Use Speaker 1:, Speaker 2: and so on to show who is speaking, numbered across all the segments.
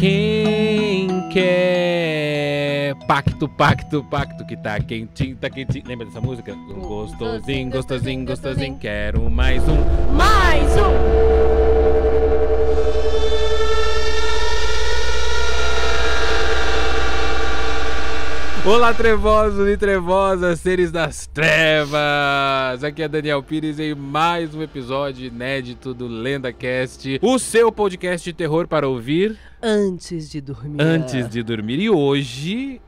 Speaker 1: Quem quer pacto, pacto, pacto que tá quentinho, tá quentinho. Lembra dessa música? Gostosinho, gostosinho, gostosinho. Quero mais um.
Speaker 2: Mais um!
Speaker 1: Olá, trevosos e trevosas, seres das trevas! Aqui é Daniel Pires em mais um episódio inédito do LendaCast, o seu podcast de terror para ouvir
Speaker 2: Antes de dormir.
Speaker 1: antes de dormir. E hoje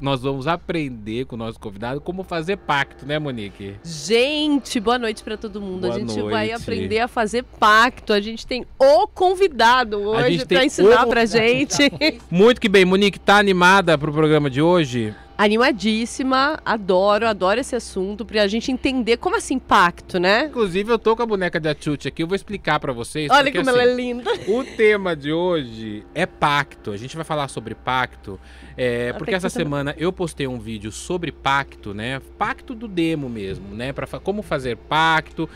Speaker 1: nós vamos aprender com o nosso convidado como fazer pacto, né, Monique?
Speaker 2: Gente, boa noite pra todo mundo.
Speaker 1: Boa
Speaker 2: a gente vai
Speaker 1: noite.
Speaker 2: aprender a fazer pacto. A gente tem o convidado hoje
Speaker 1: tem
Speaker 2: ensinar
Speaker 1: o-
Speaker 2: pra gente.
Speaker 1: Muito que bem, Monique, tá animada pro programa de hoje?
Speaker 2: Animadíssima, adoro, adoro esse assunto pra gente entender como assim pacto, né?
Speaker 1: Inclusive, eu tô com a boneca de Achute aqui, eu vou explicar pra vocês.
Speaker 2: Olha
Speaker 1: porque,
Speaker 2: como
Speaker 1: assim,
Speaker 2: ela é linda.
Speaker 1: O tema de hoje é pacto. A gente vai falar sobre pacto, é,
Speaker 2: Até
Speaker 1: porque
Speaker 2: que
Speaker 1: essa semana eu postei um vídeo sobre pacto, né? Pacto do demo mesmo, né? Para como fazer pacto.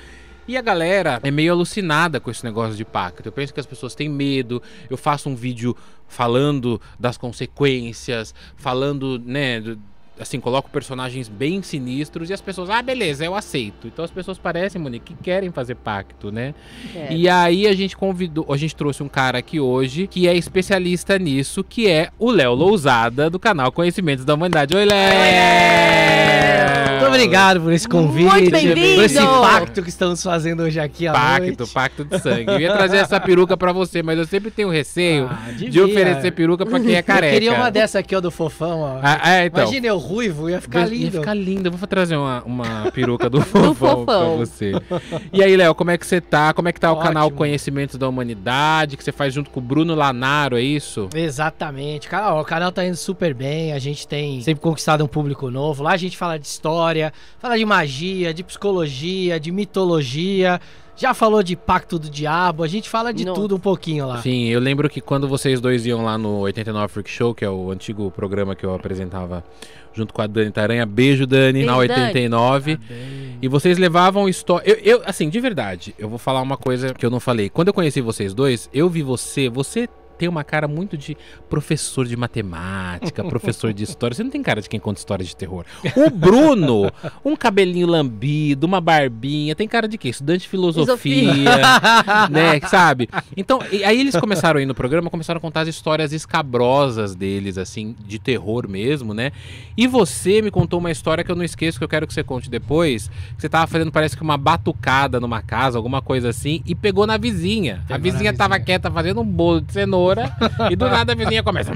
Speaker 1: E a galera é meio alucinada com esse negócio de pacto. Eu penso que as pessoas têm medo. Eu faço um vídeo falando das consequências, falando, né, do- assim, coloco personagens bem sinistros e as pessoas, ah, beleza, eu aceito. Então as pessoas parecem, Monique, que querem fazer pacto, né?
Speaker 2: É.
Speaker 1: E aí a gente convidou, a gente trouxe um cara aqui hoje que é especialista nisso, que é o Léo Lousada do canal Conhecimentos da Humanidade. Oi, Léo!
Speaker 3: Muito obrigado por esse convite,
Speaker 2: Muito bem-vindo!
Speaker 3: por esse pacto que estamos fazendo hoje aqui à
Speaker 1: Pacto,
Speaker 3: noite.
Speaker 1: pacto de sangue. Eu ia trazer essa peruca pra você, mas eu sempre tenho receio
Speaker 3: Ah,
Speaker 1: de oferecer peruca pra quem é careca.
Speaker 3: Eu queria uma dessa aqui, ó, do fofão, ó.
Speaker 1: Ah, é, então.
Speaker 3: Imagina eu ruivo, ia ficar lindo.
Speaker 1: Ia ficar lindo. Eu vou trazer uma, uma peruca do fofão, pra
Speaker 2: fofão.
Speaker 1: você. E aí, Léo, como é que você tá? Como é que tá o
Speaker 3: Ótimo.
Speaker 1: canal Conhecimentos da Humanidade, que você faz junto com o Bruno Lanaro, é isso?
Speaker 3: Exatamente. Cara, ó, o canal tá indo super bem. A gente tem sempre conquistado um público novo. Lá a gente fala de história, fala de magia, de psicologia, de mitologia. Já falou de pacto do diabo. A gente fala de
Speaker 2: Nossa.
Speaker 3: tudo um pouquinho lá.
Speaker 1: Sim, eu lembro que quando vocês dois iam lá no 89 Freak Show, que é o antigo programa que eu apresentava junto com a Dani Taranha, beijo Dani, na
Speaker 2: Beijo, Dani.
Speaker 1: 89. E vocês levavam história. Eu, eu, assim, de verdade, eu vou falar uma coisa que eu não falei. Quando eu conheci vocês dois, eu vi você, você tem uma cara muito de professor de matemática, professor de história. Você não tem cara de quem conta histórias de terror. O Bruno, um cabelinho lambido, uma barbinha, tem cara de quê? Estudante de filosofia, né? Sabe? Então, aí eles começaram aí no programa, começaram a contar as histórias escabrosas deles, assim, de terror mesmo, né? E você me contou uma história que eu não esqueço, que eu quero que você conte depois. Que você tava fazendo, parece que uma batucada numa casa, alguma coisa assim, e pegou na vizinha. a
Speaker 3: Pegou na
Speaker 1: vizinha tava
Speaker 3: vizinha.
Speaker 1: quieta fazendo um bolo de cenoura, e do nada a vizinha começa.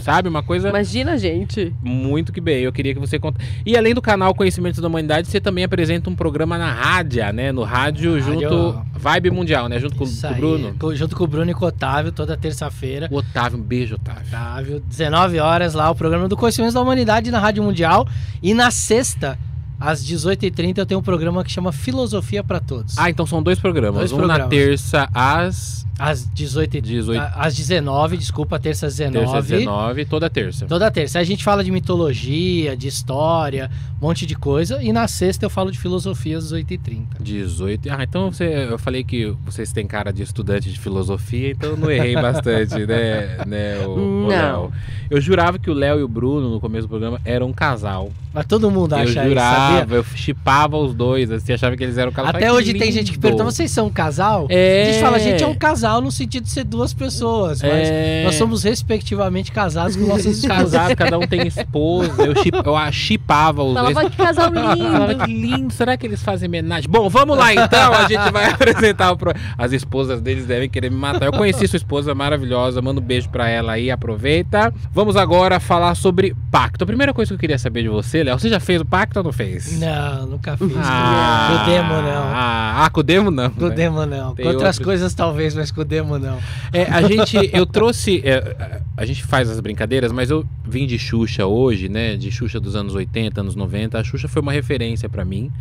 Speaker 1: Sabe? Uma coisa
Speaker 2: Imagina, gente.
Speaker 1: muito que bem. Eu queria que você conta. E além do canal Conhecimentos da Humanidade, você também apresenta um programa na rádio, né? No rádio,
Speaker 3: Na rádio,
Speaker 1: junto. Vibe Mundial, né? Junto com,
Speaker 3: Isso
Speaker 1: com o. Bruno.
Speaker 3: Co- Junto com o Bruno e com o Otávio, toda terça-feira.
Speaker 1: O Otávio, um beijo, Otávio.
Speaker 3: Otávio, 19 horas lá, o programa do Conhecimentos da Humanidade na Rádio Mundial. E na sexta, às 18h30, eu tenho um programa que chama Filosofia para Todos.
Speaker 1: Ah, então são dois programas.
Speaker 3: Dois
Speaker 1: um na
Speaker 3: programas.
Speaker 1: terça às
Speaker 3: Às 18
Speaker 1: 18
Speaker 3: a- Às 19, desculpa, terça às 19.
Speaker 1: terça às 19, toda terça.
Speaker 3: Toda terça. Aí a gente fala de mitologia, de história, um monte de coisa. E na sexta eu falo de filosofia às 8h30.
Speaker 1: 18. Ah, então você, eu falei que vocês têm cara de estudante de filosofia, então eu não errei bastante, né, né, o, o
Speaker 2: Não.
Speaker 1: Léo. Eu jurava que o Léo e o Bruno, no começo do programa, eram um casal.
Speaker 3: Mas todo mundo
Speaker 1: eu
Speaker 3: acha isso,
Speaker 1: jurava,
Speaker 3: sabia?
Speaker 1: eu chipava os dois, assim, achava que eles eram um casal.
Speaker 3: Até
Speaker 1: Ai,
Speaker 3: hoje tem gente que pergunta, vocês são um casal?
Speaker 1: É.
Speaker 3: A gente fala, a gente é um casal no sentido de ser duas pessoas, mas
Speaker 1: É.
Speaker 3: nós somos respectivamente casados com nossas esposas.
Speaker 1: casados, cada um tem esposa. Eu, chip, eu a- chipava os dois.
Speaker 2: Falava que casal
Speaker 1: Falava
Speaker 2: lindo.
Speaker 1: que lindo, será que eles fazem homenagem? Bom, vamos lá então, a gente vai apresentar o pro... As esposas deles devem querer me matar. Eu conheci sua esposa maravilhosa, manda um beijo pra ela aí, aproveita. Vamos agora falar sobre pacto. A primeira coisa que eu queria saber de você, Léo, você já fez o pacto ou não fez?
Speaker 3: Não, nunca fiz.
Speaker 1: Ah,
Speaker 3: Com o demo, não.
Speaker 1: Ah, ah, com o demo não.
Speaker 3: Com o
Speaker 1: né?
Speaker 3: demo, não.
Speaker 1: Tem
Speaker 3: Com outras
Speaker 1: outros-
Speaker 3: coisas, talvez, mas com o demo, não.
Speaker 1: É, a gente, eu trouxe, é, a gente faz as brincadeiras, mas eu vim de Xuxa hoje, né? De Xuxa dos anos 80, anos 90. A Xuxa foi uma referência pra mim.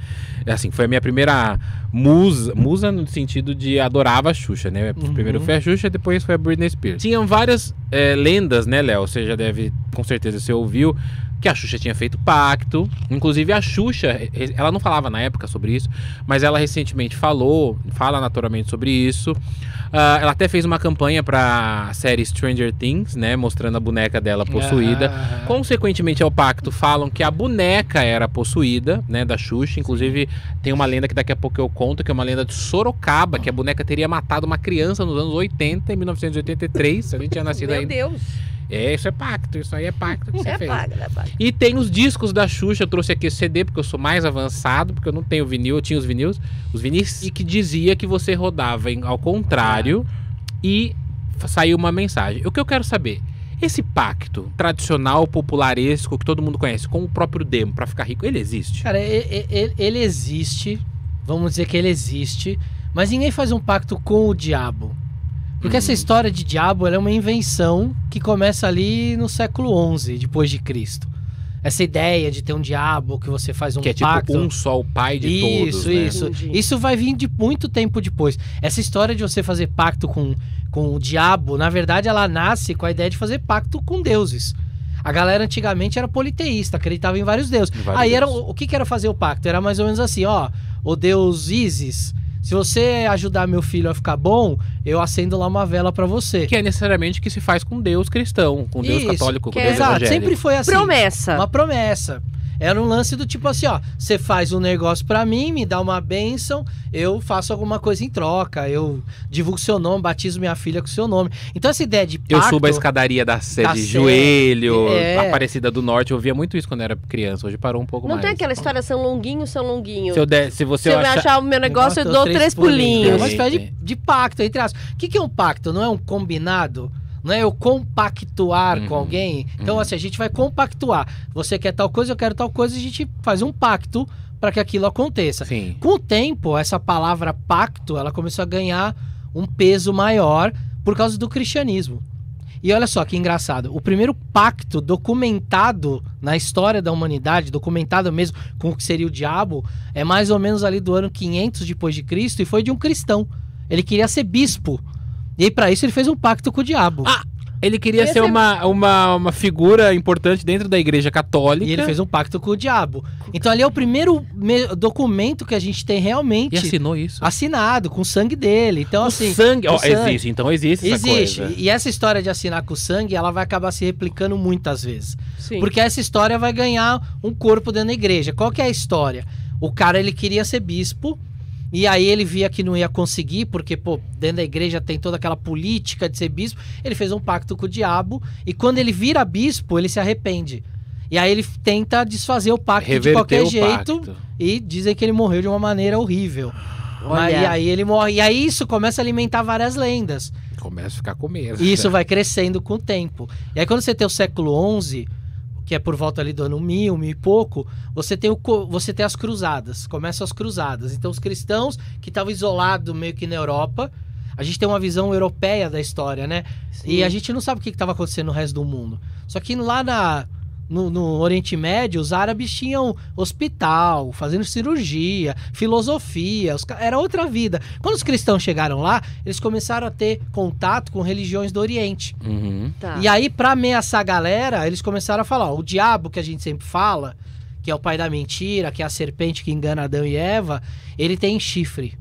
Speaker 1: É Assim, foi a minha primeira musa, musa no sentido de adorava a Xuxa, né?
Speaker 3: Uhum.
Speaker 1: Primeiro foi a Xuxa, depois foi a Britney Spears. Tinham várias é, lendas, né, Léo? Você já deve, com certeza, você ouviu que a Xuxa tinha feito pacto. Inclusive a Xuxa, ela não falava na época sobre isso, mas ela recentemente falou, fala naturalmente sobre isso. Uh, ela até fez uma campanha pra série Stranger Things, né? Mostrando a boneca dela possuída.
Speaker 3: Ah,
Speaker 1: Consequentemente ao pacto, falam que a boneca era possuída, né? Da Xuxa. Inclusive, tem uma lenda que daqui a pouco eu conto, que é uma lenda de Sorocaba, que a boneca teria matado uma criança nos anos 80, em 1983. A gente tinha nascido
Speaker 2: Meu
Speaker 1: aí.
Speaker 2: Deus.
Speaker 1: É, isso é pacto, isso aí é pacto que você
Speaker 2: É
Speaker 1: fez.
Speaker 2: paga, é paga.
Speaker 1: E tem os discos da Xuxa, eu trouxe aqui esse CD porque eu sou mais avançado, porque eu não tenho vinil, eu tinha os vinis, os vinis, e que dizia que você rodava em- ao contrário e saiu uma mensagem. O que eu quero saber, esse pacto tradicional, popularesco, que todo mundo conhece, com o próprio demo pra ficar rico, ele existe?
Speaker 3: Cara, e- e- ele, ele existe, vamos dizer que ele existe, mas ninguém faz um pacto com o diabo. Porque essa
Speaker 1: Uhum.
Speaker 3: história de diabo ela é uma invenção que começa ali no século XI, depois de Cristo. Essa ideia de ter um diabo que você faz um
Speaker 1: que é tipo
Speaker 3: pacto.
Speaker 1: um só, o pai de
Speaker 3: isso,
Speaker 1: todos, né?
Speaker 3: isso. Isso vai vir de muito tempo depois. Essa história de você fazer pacto com, com o diabo, na verdade, ela nasce com a ideia de fazer pacto com deuses. A galera antigamente era politeísta, acreditava em vários deuses.
Speaker 1: Vários
Speaker 3: Aí era
Speaker 1: deuses.
Speaker 3: o que, que era fazer o pacto? Era mais ou menos assim, ó, o deus Isis, se você ajudar meu filho a ficar bom, eu acendo lá uma vela pra você.
Speaker 1: Que é necessariamente o que se faz com Deus cristão, com Deus
Speaker 3: Isso,
Speaker 1: católico, com
Speaker 2: é-
Speaker 1: Deus
Speaker 3: Exato,
Speaker 1: evangélico.
Speaker 3: sempre foi assim.
Speaker 2: Promessa.
Speaker 3: Uma promessa. Era um lance do tipo assim, ó, você faz um negócio pra mim, me dá uma bênção, eu faço alguma coisa em troca, eu divulgo seu nome, batizo minha filha com seu nome. Então essa ideia de pacto...
Speaker 1: Eu subo a escadaria da sé
Speaker 3: Da
Speaker 1: de
Speaker 3: sé,
Speaker 1: joelho,
Speaker 3: é.
Speaker 1: Aparecida do Norte. Eu via muito isso quando era criança. Hoje parou um pouco
Speaker 2: Não
Speaker 1: mais.
Speaker 2: tem aquela história São Longuinho, São Longuinho.
Speaker 1: Se, eu der, se você
Speaker 2: Se eu
Speaker 1: achar...
Speaker 2: achar o meu negócio, eu
Speaker 3: Negócio,
Speaker 2: dou três pulinhos.
Speaker 3: É uma espécie
Speaker 1: sim.
Speaker 3: de, de pacto, entre aspas. O que, que é um pacto? Não é um combinado? Não é eu compactuar com
Speaker 1: Uhum,
Speaker 3: alguém? Então,
Speaker 1: uhum.
Speaker 3: assim, a gente vai compactuar. Você quer tal coisa, eu quero tal coisa, a gente faz um pacto para que aquilo aconteça.
Speaker 1: Sim.
Speaker 3: Com o tempo, essa palavra pacto, ela começou a ganhar um peso maior por causa do cristianismo. E olha só que engraçado, o primeiro pacto documentado na história da humanidade, documentado mesmo com o que seria o diabo, é mais ou menos ali do ano 500 depois de Cristo e foi de um cristão. Ele queria ser bispo. E aí para isso ele fez um pacto com o diabo.
Speaker 1: Ah, Ele queria
Speaker 2: Esse
Speaker 1: ser
Speaker 2: é-
Speaker 1: uma, uma, uma figura importante dentro da igreja católica.
Speaker 3: E ele fez um pacto com o diabo. Então ali é o primeiro me- documento que a gente tem realmente
Speaker 1: E assinou isso.
Speaker 3: assinado com o sangue dele. Então
Speaker 1: o
Speaker 3: assim,
Speaker 1: sangue.
Speaker 3: o
Speaker 1: Ó,
Speaker 3: sangue.
Speaker 1: existe, então existe essa
Speaker 3: Existe.
Speaker 1: coisa.
Speaker 3: E essa história de assinar com sangue, ela vai acabar se replicando muitas vezes.
Speaker 2: Sim.
Speaker 3: Porque essa história vai ganhar um corpo dentro da igreja. Qual que é a história? O cara, ele queria ser bispo, e aí ele via que não ia conseguir, porque, pô, dentro da igreja tem toda aquela política de ser bispo. Ele fez um pacto com o diabo, e quando ele vira bispo, ele se arrepende. E aí ele tenta desfazer o pacto de qualquer jeito,
Speaker 1: pacto.
Speaker 3: e dizem que ele morreu de uma maneira horrível. Mas, e aí ele morre. E aí isso começa a alimentar várias lendas.
Speaker 1: Começa a ficar com medo.
Speaker 3: E isso vai crescendo com o tempo. E aí quando você tem o século XI, que é por volta ali do ano mil, mil e pouco, você tem, o, você tem as cruzadas. Começam as cruzadas. Então os cristãos que estavam isolados meio que na Europa, a gente tem uma visão europeia da história, né? E a gente não sabe o que estava acontecendo no resto do mundo. Só que lá na, no, no Oriente Médio, os árabes tinham hospital, fazendo cirurgia, filosofia, os era outra vida. Quando os cristãos chegaram lá, eles começaram a ter contato com religiões do Oriente.
Speaker 1: Uhum.
Speaker 2: Tá.
Speaker 3: E aí, pra ameaçar a galera, eles começaram a falar: ó, o diabo que a gente sempre fala, que é o pai da mentira, que é a serpente que engana Adão e Eva, ele tem chifre.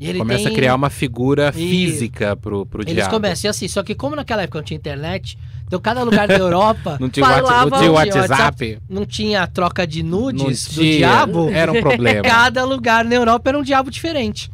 Speaker 3: E ele
Speaker 1: Começa
Speaker 3: tem-
Speaker 1: a criar uma figura
Speaker 3: E-
Speaker 1: física pro, pro
Speaker 3: Eles
Speaker 1: diabo.
Speaker 3: começam, e assim, só que como naquela época não tinha internet, então cada lugar da Europa
Speaker 1: Não tinha,
Speaker 2: Falava-
Speaker 1: WhatsApp, não tinha
Speaker 3: Não tinha
Speaker 1: WhatsApp.
Speaker 3: não tinha troca de nudes
Speaker 1: não
Speaker 3: do
Speaker 1: tinha.
Speaker 3: diabo,
Speaker 1: Era um problema.
Speaker 3: cada lugar na Europa era um diabo diferente.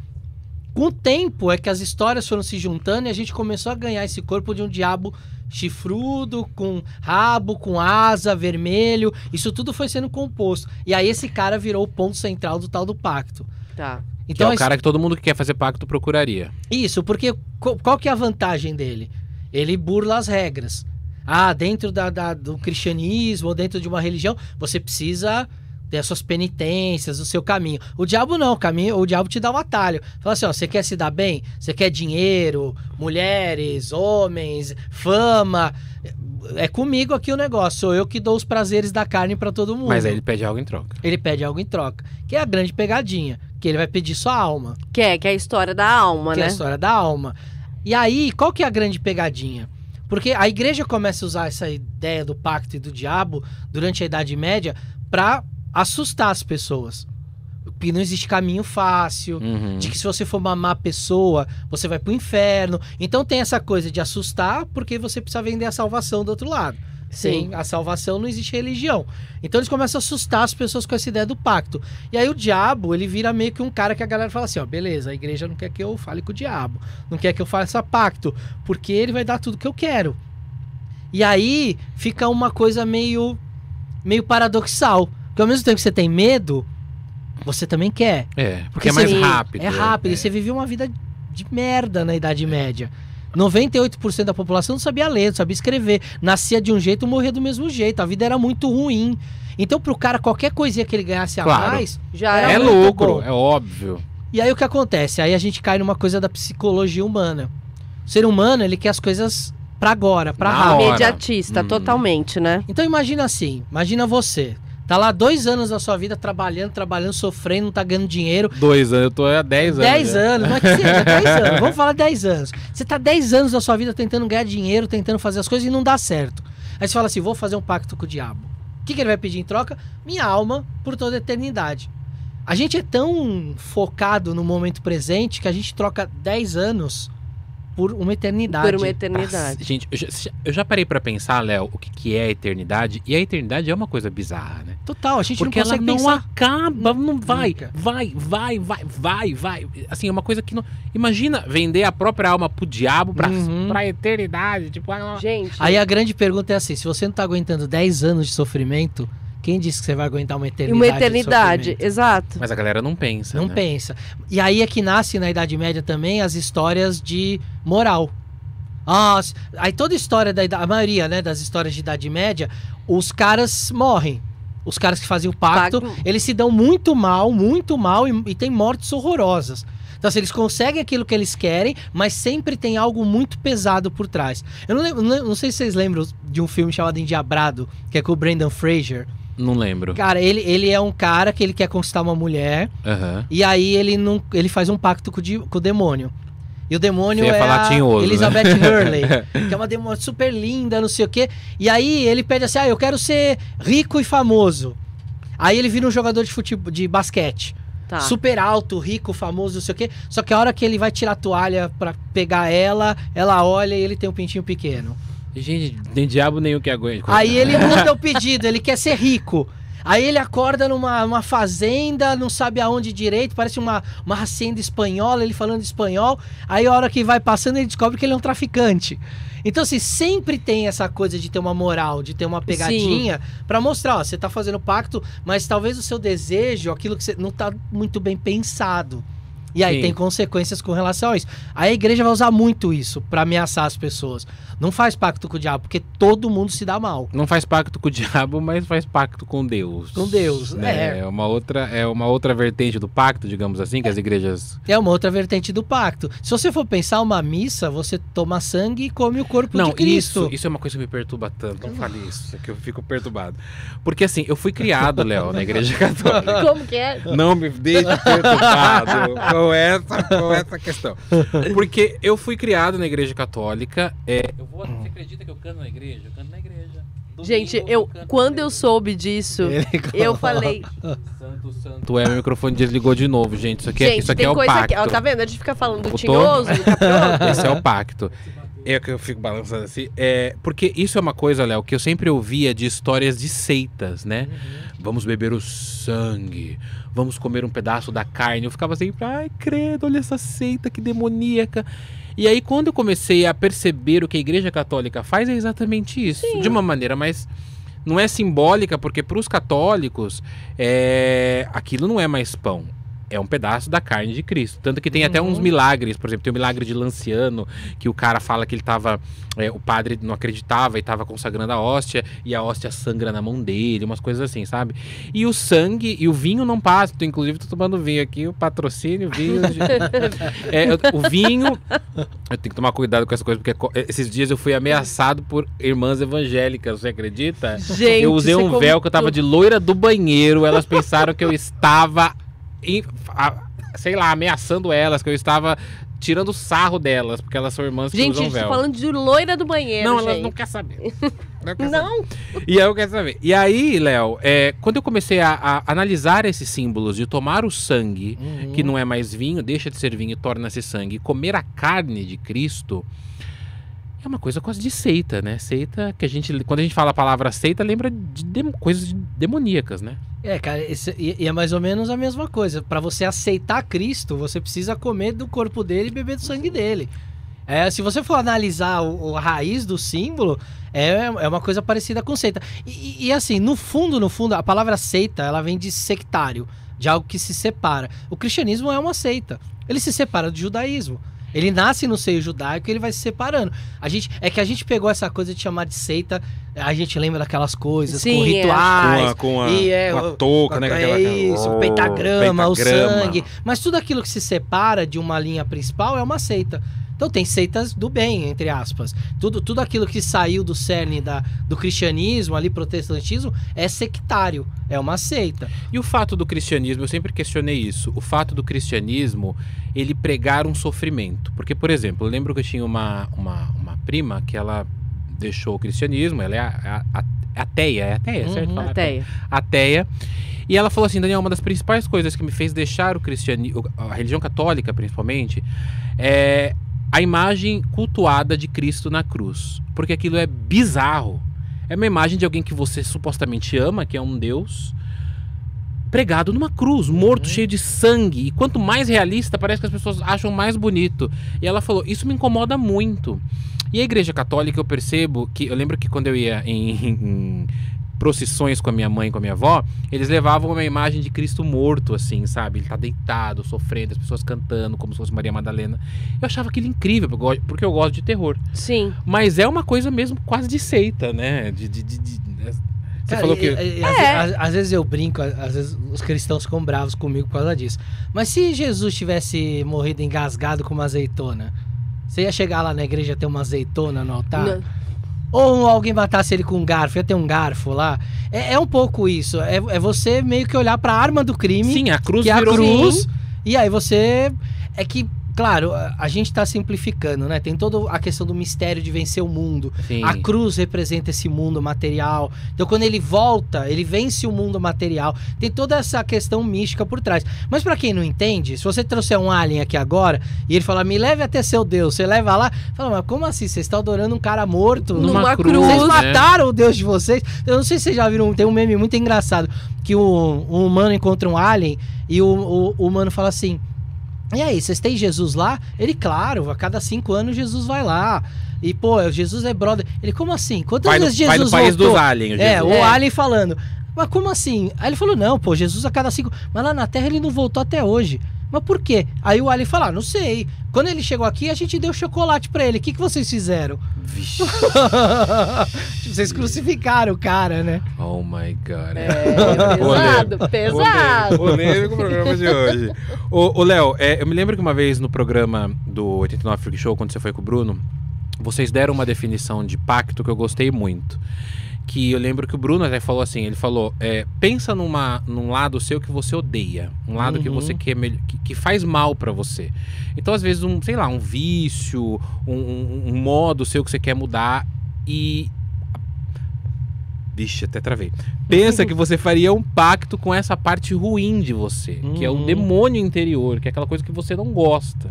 Speaker 3: Com o tempo é que as histórias foram se juntando e a gente começou a ganhar esse corpo de um diabo chifrudo, com rabo, com asa, vermelho. Isso tudo foi sendo composto. E aí esse cara virou o ponto central do tal do pacto.
Speaker 2: Tá.
Speaker 1: Que
Speaker 3: Então
Speaker 1: é o
Speaker 3: a
Speaker 1: cara que todo mundo que quer fazer pacto procuraria.
Speaker 3: Isso, porque qual que é a vantagem dele? Ele burla as regras. Ah, dentro da, da- do cristianismo ou dentro de uma religião, você precisa ter as suas penitências, o seu caminho. O diabo não, o caminho, o diabo te dá um atalho. Fala assim, ó, você quer se dar bem? Você quer dinheiro, mulheres, homens, fama? É comigo aqui o negócio, sou eu que dou os prazeres da carne pra todo mundo.
Speaker 1: Mas aí ele pede algo em troca.
Speaker 3: ele pede algo em troca, que é a grande pegadinha, que ele vai pedir sua alma
Speaker 2: Que é, que é a história da alma,
Speaker 3: que é a
Speaker 2: né?
Speaker 3: história da alma. E aí, qual que é a grande pegadinha? Porque a igreja começa a usar essa ideia do pacto e do diabo durante a Idade Média pra assustar as pessoas. Porque não existe caminho fácil,
Speaker 1: Uhum.
Speaker 3: de que se você for uma má pessoa, você vai pro inferno. Então tem essa coisa de assustar, porque você precisa vender a salvação do outro lado.
Speaker 2: Sim.
Speaker 3: Sem a salvação não existe religião. Então eles começam a assustar as pessoas com essa ideia do pacto. E aí o diabo, ele vira meio que um cara que a galera fala assim, ó, beleza, a igreja não quer que eu fale com o diabo, não quer que eu faça pacto, porque ele vai dar tudo que eu quero. E aí fica uma coisa meio meio paradoxal, porque ao mesmo tempo que você tem medo, você também quer.
Speaker 1: É, porque,
Speaker 3: Porque
Speaker 1: é mais rápido.
Speaker 3: É rápido,
Speaker 1: É.
Speaker 3: e você vivia uma vida de merda na Idade Média. 98% da população não sabia ler, não sabia escrever. Nascia de um jeito, morria do mesmo jeito. A vida era muito ruim. Então, pro cara, qualquer coisinha que ele ganhasse a
Speaker 1: Claro.
Speaker 3: mais.
Speaker 2: Já
Speaker 3: Era
Speaker 1: É lucro,
Speaker 3: bom.
Speaker 1: é óbvio.
Speaker 3: E aí o que acontece? Aí a gente cai numa coisa da psicologia humana. O ser humano, ele quer as coisas pra agora, pra
Speaker 1: Na
Speaker 3: rápido.
Speaker 1: hora.
Speaker 2: Imediatista,
Speaker 1: Hum.
Speaker 2: totalmente, né?
Speaker 3: Então imagina assim, imagina você. Tá lá dois anos da sua vida trabalhando, trabalhando, sofrendo, não tá ganhando dinheiro.
Speaker 1: Dois anos, eu tô há 10 anos.
Speaker 3: 10
Speaker 1: já.
Speaker 3: anos, é que seja, 10 anos. Vamos falar 10 anos. Você tá 10 anos da sua vida tentando ganhar dinheiro, tentando fazer as coisas e não dá certo. Aí você fala assim: vou fazer um pacto com o diabo. O que, que ele vai pedir em troca? Minha alma por toda a eternidade. A gente é tão focado no momento presente que a gente troca 10 anos por uma eternidade.
Speaker 2: Por uma eternidade.
Speaker 1: Ah, gente, eu já, eu já parei pra pensar, Léo, o que, que é a eternidade. E a eternidade é uma coisa bizarra, né?
Speaker 3: Total, a gente
Speaker 1: Porque
Speaker 3: não
Speaker 1: ela
Speaker 3: consegue
Speaker 1: não
Speaker 3: pensar.
Speaker 1: acaba, não vai,
Speaker 3: Nunca.
Speaker 1: vai, vai, vai, vai, vai. Assim, é uma coisa que não. Imagina vender a própria alma pro diabo pra,
Speaker 3: Uhum.
Speaker 1: pra eternidade. Tipo, ah,
Speaker 2: Gente,
Speaker 3: Aí a grande pergunta é assim: se você não tá aguentando 10 anos de sofrimento, quem disse que você vai aguentar uma
Speaker 2: e
Speaker 3: eternidade?
Speaker 2: uma
Speaker 3: de
Speaker 2: eternidade, exato.
Speaker 1: mas a galera não pensa.
Speaker 3: Não
Speaker 1: né?
Speaker 3: pensa. E aí é que nasce na Idade Média também as histórias de moral. Ah, aí toda história da a maioria, né, das histórias de Idade Média, os caras morrem. Os caras que faziam o pacto,
Speaker 2: Pacto.
Speaker 3: eles se dão muito mal, muito mal e, e tem mortes horrorosas. Então, assim, eles conseguem aquilo que eles querem, mas sempre tem algo muito pesado por trás. Eu não, lembro, não, sei se vocês lembram de um filme chamado Endiabrado, que é com o Brendan Fraser.
Speaker 1: Não lembro.
Speaker 3: Cara, ele, ele é um cara que ele quer conquistar uma mulher,
Speaker 1: Aham.
Speaker 3: e aí ele não, ele faz um pacto com com o demônio. E o demônio é
Speaker 1: falar
Speaker 3: a
Speaker 1: tinhoso, né?
Speaker 3: Elizabeth Hurley, que é uma demônio super linda, não sei o quê. E aí ele pede assim: "Ah, eu quero ser rico e famoso". Aí ele vira um jogador de futebol, de basquete.
Speaker 2: Tá.
Speaker 3: Super alto, rico, famoso, não sei o quê. Só que a hora que ele vai tirar a toalha pra pegar ela, ela olha e ele tem um pintinho pequeno.
Speaker 1: Gente, nem diabo nenhum que aguente.
Speaker 3: Aí ele muda o pedido, ele quer ser rico. Aí ele acorda numa, numa fazenda, não sabe aonde direito, parece uma, uma hacienda espanhola, ele falando espanhol. Aí a hora que vai passando, ele descobre que ele é um traficante. Então, assim, sempre tem essa coisa de ter uma moral, de ter uma pegadinha pra mostrar, ó, você tá fazendo pacto, mas talvez o seu desejo, aquilo que você não tá muito bem pensado. E aí
Speaker 1: Sim.
Speaker 3: tem consequências com relação a isso. Aí a igreja vai usar muito isso pra ameaçar as pessoas. Não faz pacto com o diabo, porque todo mundo se dá mal.
Speaker 1: Não faz pacto com o diabo, mas faz pacto com Deus.
Speaker 3: Com Deus,
Speaker 1: né?
Speaker 3: é.
Speaker 1: É uma outra, é uma outra vertente do pacto, digamos assim, que as igrejas.
Speaker 3: É uma outra vertente do pacto. Se você for pensar uma missa, você toma sangue e come o corpo
Speaker 1: Não,
Speaker 3: de Cristo.
Speaker 1: isso, isso é uma coisa que me perturba tanto. Não fale isso, é que eu fico perturbado. Porque assim, eu fui criado, Léo, na igreja católica.
Speaker 2: Como que é?
Speaker 1: Não me deixe perturbado com essa, com essa questão. Porque eu fui criado na igreja católica. É, eu vou, você acredita que eu canto na igreja? Eu canto na igreja. Domingo
Speaker 2: Gente, eu
Speaker 1: na
Speaker 2: quando eu soube disso, eu falei,
Speaker 1: Santo, santo. É, meu microfone desligou de novo, gente. Isso aqui, é,
Speaker 2: gente,
Speaker 1: isso aqui
Speaker 2: tem
Speaker 1: é o
Speaker 2: coisa
Speaker 1: pacto.
Speaker 2: que, ó, tá vendo? A gente fica falando do tinhoso, do capiroto.
Speaker 1: Esse é o pacto. É que eu fico balançando assim. É, porque isso é uma coisa, Léo, que eu sempre ouvia de histórias de seitas, né? Vamos beber o sangue, vamos comer um pedaço da carne. Eu ficava sempre, ai, credo, olha essa seita que demoníaca. E aí, quando eu comecei a perceber o que a Igreja Católica faz, é exatamente isso. De uma maneira mais. Não é simbólica, porque para os católicos, é, aquilo não é mais pão. É um pedaço da carne de Cristo. Tanto que tem até uns
Speaker 3: Uhum.
Speaker 1: milagres. Por exemplo, tem o milagre de Lanciano, que o cara fala que ele tava. é, o padre não acreditava e tava consagrando a hóstia, e a hóstia sangra na mão dele, umas coisas assim, sabe? E o sangue e o vinho não passam. Tô, Inclusive, tô tomando vinho aqui, o patrocínio, vinho. de- É, o vinho. Eu tenho que tomar cuidado com essa coisa, porque co- esses dias eu fui ameaçado por irmãs evangélicas, você acredita?
Speaker 2: Gente,
Speaker 1: eu usei um véu que eu tava de loira do banheiro, elas pensaram que eu estava. Sei lá, ameaçando elas, que eu estava tirando sarro delas, porque elas são irmãs que
Speaker 2: Gente, a
Speaker 1: usam
Speaker 2: gente tá
Speaker 1: véu.
Speaker 2: falando de loira do banheiro,
Speaker 1: Não, elas
Speaker 2: gente.
Speaker 1: não querem saber. Não, quer saber.
Speaker 2: Não,
Speaker 1: E aí eu quero saber. E aí, Léo, é, quando eu comecei a, a analisar esses símbolos de tomar o sangue,
Speaker 3: Uhum.
Speaker 1: que não é mais vinho, deixa de ser vinho e torna-se sangue, e comer a carne de Cristo, é uma coisa quase de seita, né? Seita que a gente, quando a gente fala a palavra seita, lembra de dem- coisas demoníacas, né?
Speaker 3: É, cara, esse- e, e é mais ou menos a mesma coisa. Pra você aceitar Cristo, você precisa comer do corpo dele e beber do sangue dele. É, se você for analisar o, a raiz do símbolo, é, é uma coisa parecida com seita. E, e- e, assim, no fundo, no fundo, a palavra seita, ela vem de sectário, de algo que se separa. O cristianismo é uma seita. Ele se separa do judaísmo. Ele nasce no seio judaico e ele vai se separando. A gente, é que a gente pegou essa coisa de chamar de seita, a gente lembra daquelas coisas
Speaker 2: Sim,
Speaker 3: com
Speaker 2: é.
Speaker 3: rituais,
Speaker 1: com a,
Speaker 3: e é,
Speaker 1: com a
Speaker 3: o-
Speaker 1: touca, né? com
Speaker 3: é
Speaker 1: aquela-
Speaker 3: isso,
Speaker 1: Oh,
Speaker 3: o pentagrama, o
Speaker 1: pentagrama.
Speaker 3: sangue. Mas tudo aquilo que se separa de uma linha principal é uma seita. Então tem seitas do bem, entre aspas. Tudo, tudo aquilo que saiu do cerne da, do cristianismo, ali, protestantismo, é sectário. É uma seita.
Speaker 1: E o fato do cristianismo, eu sempre questionei isso. O fato do cristianismo, ele pregar um sofrimento. Porque, por exemplo, eu lembro que eu tinha uma, uma, uma prima que ela deixou o cristianismo, ela é a, a, a- ateia, é ateia, certo?
Speaker 3: Uhum.
Speaker 1: Falar
Speaker 2: Ateia.
Speaker 1: ateia. E ela falou assim, Daniel, uma das principais coisas que me fez deixar o cristianismo, a religião católica principalmente, é a imagem cultuada de Cristo na cruz. Porque aquilo é bizarro. É uma imagem de alguém que você supostamente ama, que é um Deus, pregado numa cruz, morto, cheio de sangue. E quanto mais realista, parece que as pessoas acham mais bonito. E ela falou: Isso me incomoda muito. E a igreja católica, eu percebo que. Eu lembro que quando eu ia em, em procissões com a minha mãe e com a minha avó, eles levavam uma imagem de Cristo morto, assim, sabe? Ele tá deitado, sofrendo, as pessoas cantando como se fosse Maria Madalena. Eu achava aquilo incrível, porque eu gosto- porque eu gosto de terror.
Speaker 2: Sim.
Speaker 1: Mas é uma coisa mesmo quase de seita, né? De. de, de- de- você
Speaker 3: Cara,
Speaker 1: falou que.
Speaker 3: e- e às,
Speaker 2: É.
Speaker 3: às- às vezes eu brinco, às vezes os cristãos ficam bravos comigo por causa disso. Mas se Jesus tivesse morrido engasgado com uma azeitona, você ia chegar lá na igreja e ter uma azeitona no altar?
Speaker 2: Não.
Speaker 3: Ou alguém matasse ele com um garfo, ia ter um garfo lá? É, é um pouco isso. É, é você meio que olhar pra arma do crime,
Speaker 1: Sim, a cruz
Speaker 3: que é a cruz, e aí você. É que, claro, a, gente tá simplificando, né? Tem toda a questão do mistério de vencer o mundo.
Speaker 1: Sim.
Speaker 3: A cruz representa esse mundo material. Então, quando ele volta, ele vence o mundo material. Tem toda essa questão mística por trás. Mas pra quem não entende, se você trouxer um alien aqui agora e ele falar, me leve até seu Deus, você leva lá, fala, mas como assim? Vocês estão adorando um cara morto?
Speaker 1: Numa
Speaker 2: Numa
Speaker 1: cruz,
Speaker 2: cruz.
Speaker 3: Vocês
Speaker 1: né?
Speaker 3: mataram o Deus de vocês? Eu não sei se vocês já viram, tem um meme muito engraçado que o, um humano encontra um alien e o, o, o humano fala assim. E aí, vocês têm Jesus lá? Ele, claro, a cada cinco anos Jesus vai lá. E, pô, Jesus é brother. Ele, como assim? Quantas
Speaker 1: Vai no,
Speaker 3: vezes
Speaker 1: vai no
Speaker 3: Jesus
Speaker 1: país
Speaker 3: voltou?
Speaker 1: dos aliens.
Speaker 3: É, o
Speaker 2: É.
Speaker 3: alien falando. Mas como assim? Aí ele falou, não, pô, Jesus a cada cinco... Mas lá na Terra ele não voltou até hoje. Mas por quê? Aí o alien fala, ah, não sei. Quando ele chegou aqui, a gente deu chocolate pra ele. O que, que vocês fizeram?
Speaker 1: Vixe.
Speaker 3: Tipo, vocês crucificaram o cara, né?
Speaker 1: Oh my god.
Speaker 2: É, pesado, pesado.
Speaker 1: Polêmico o programa de hoje. Ô, ô, Léo, é, eu me lembro que uma vez no programa do 89 Freak Show, quando você foi com o Bruno, vocês deram uma definição de pacto que eu gostei muito. Que eu lembro que o Bruno até falou assim: ele falou, é, pensa numa, num lado seu que você odeia, um lado que
Speaker 3: Uhum.
Speaker 1: você quer mel- que, que faz mal pra você. Então, às vezes, um, sei lá, um vício, um, um- um modo seu que você quer mudar e. Vixe, até travei. Pensa que você faria um pacto com essa parte ruim de você, que é o
Speaker 3: Uhum.
Speaker 1: demônio interior, que é aquela coisa que você não gosta.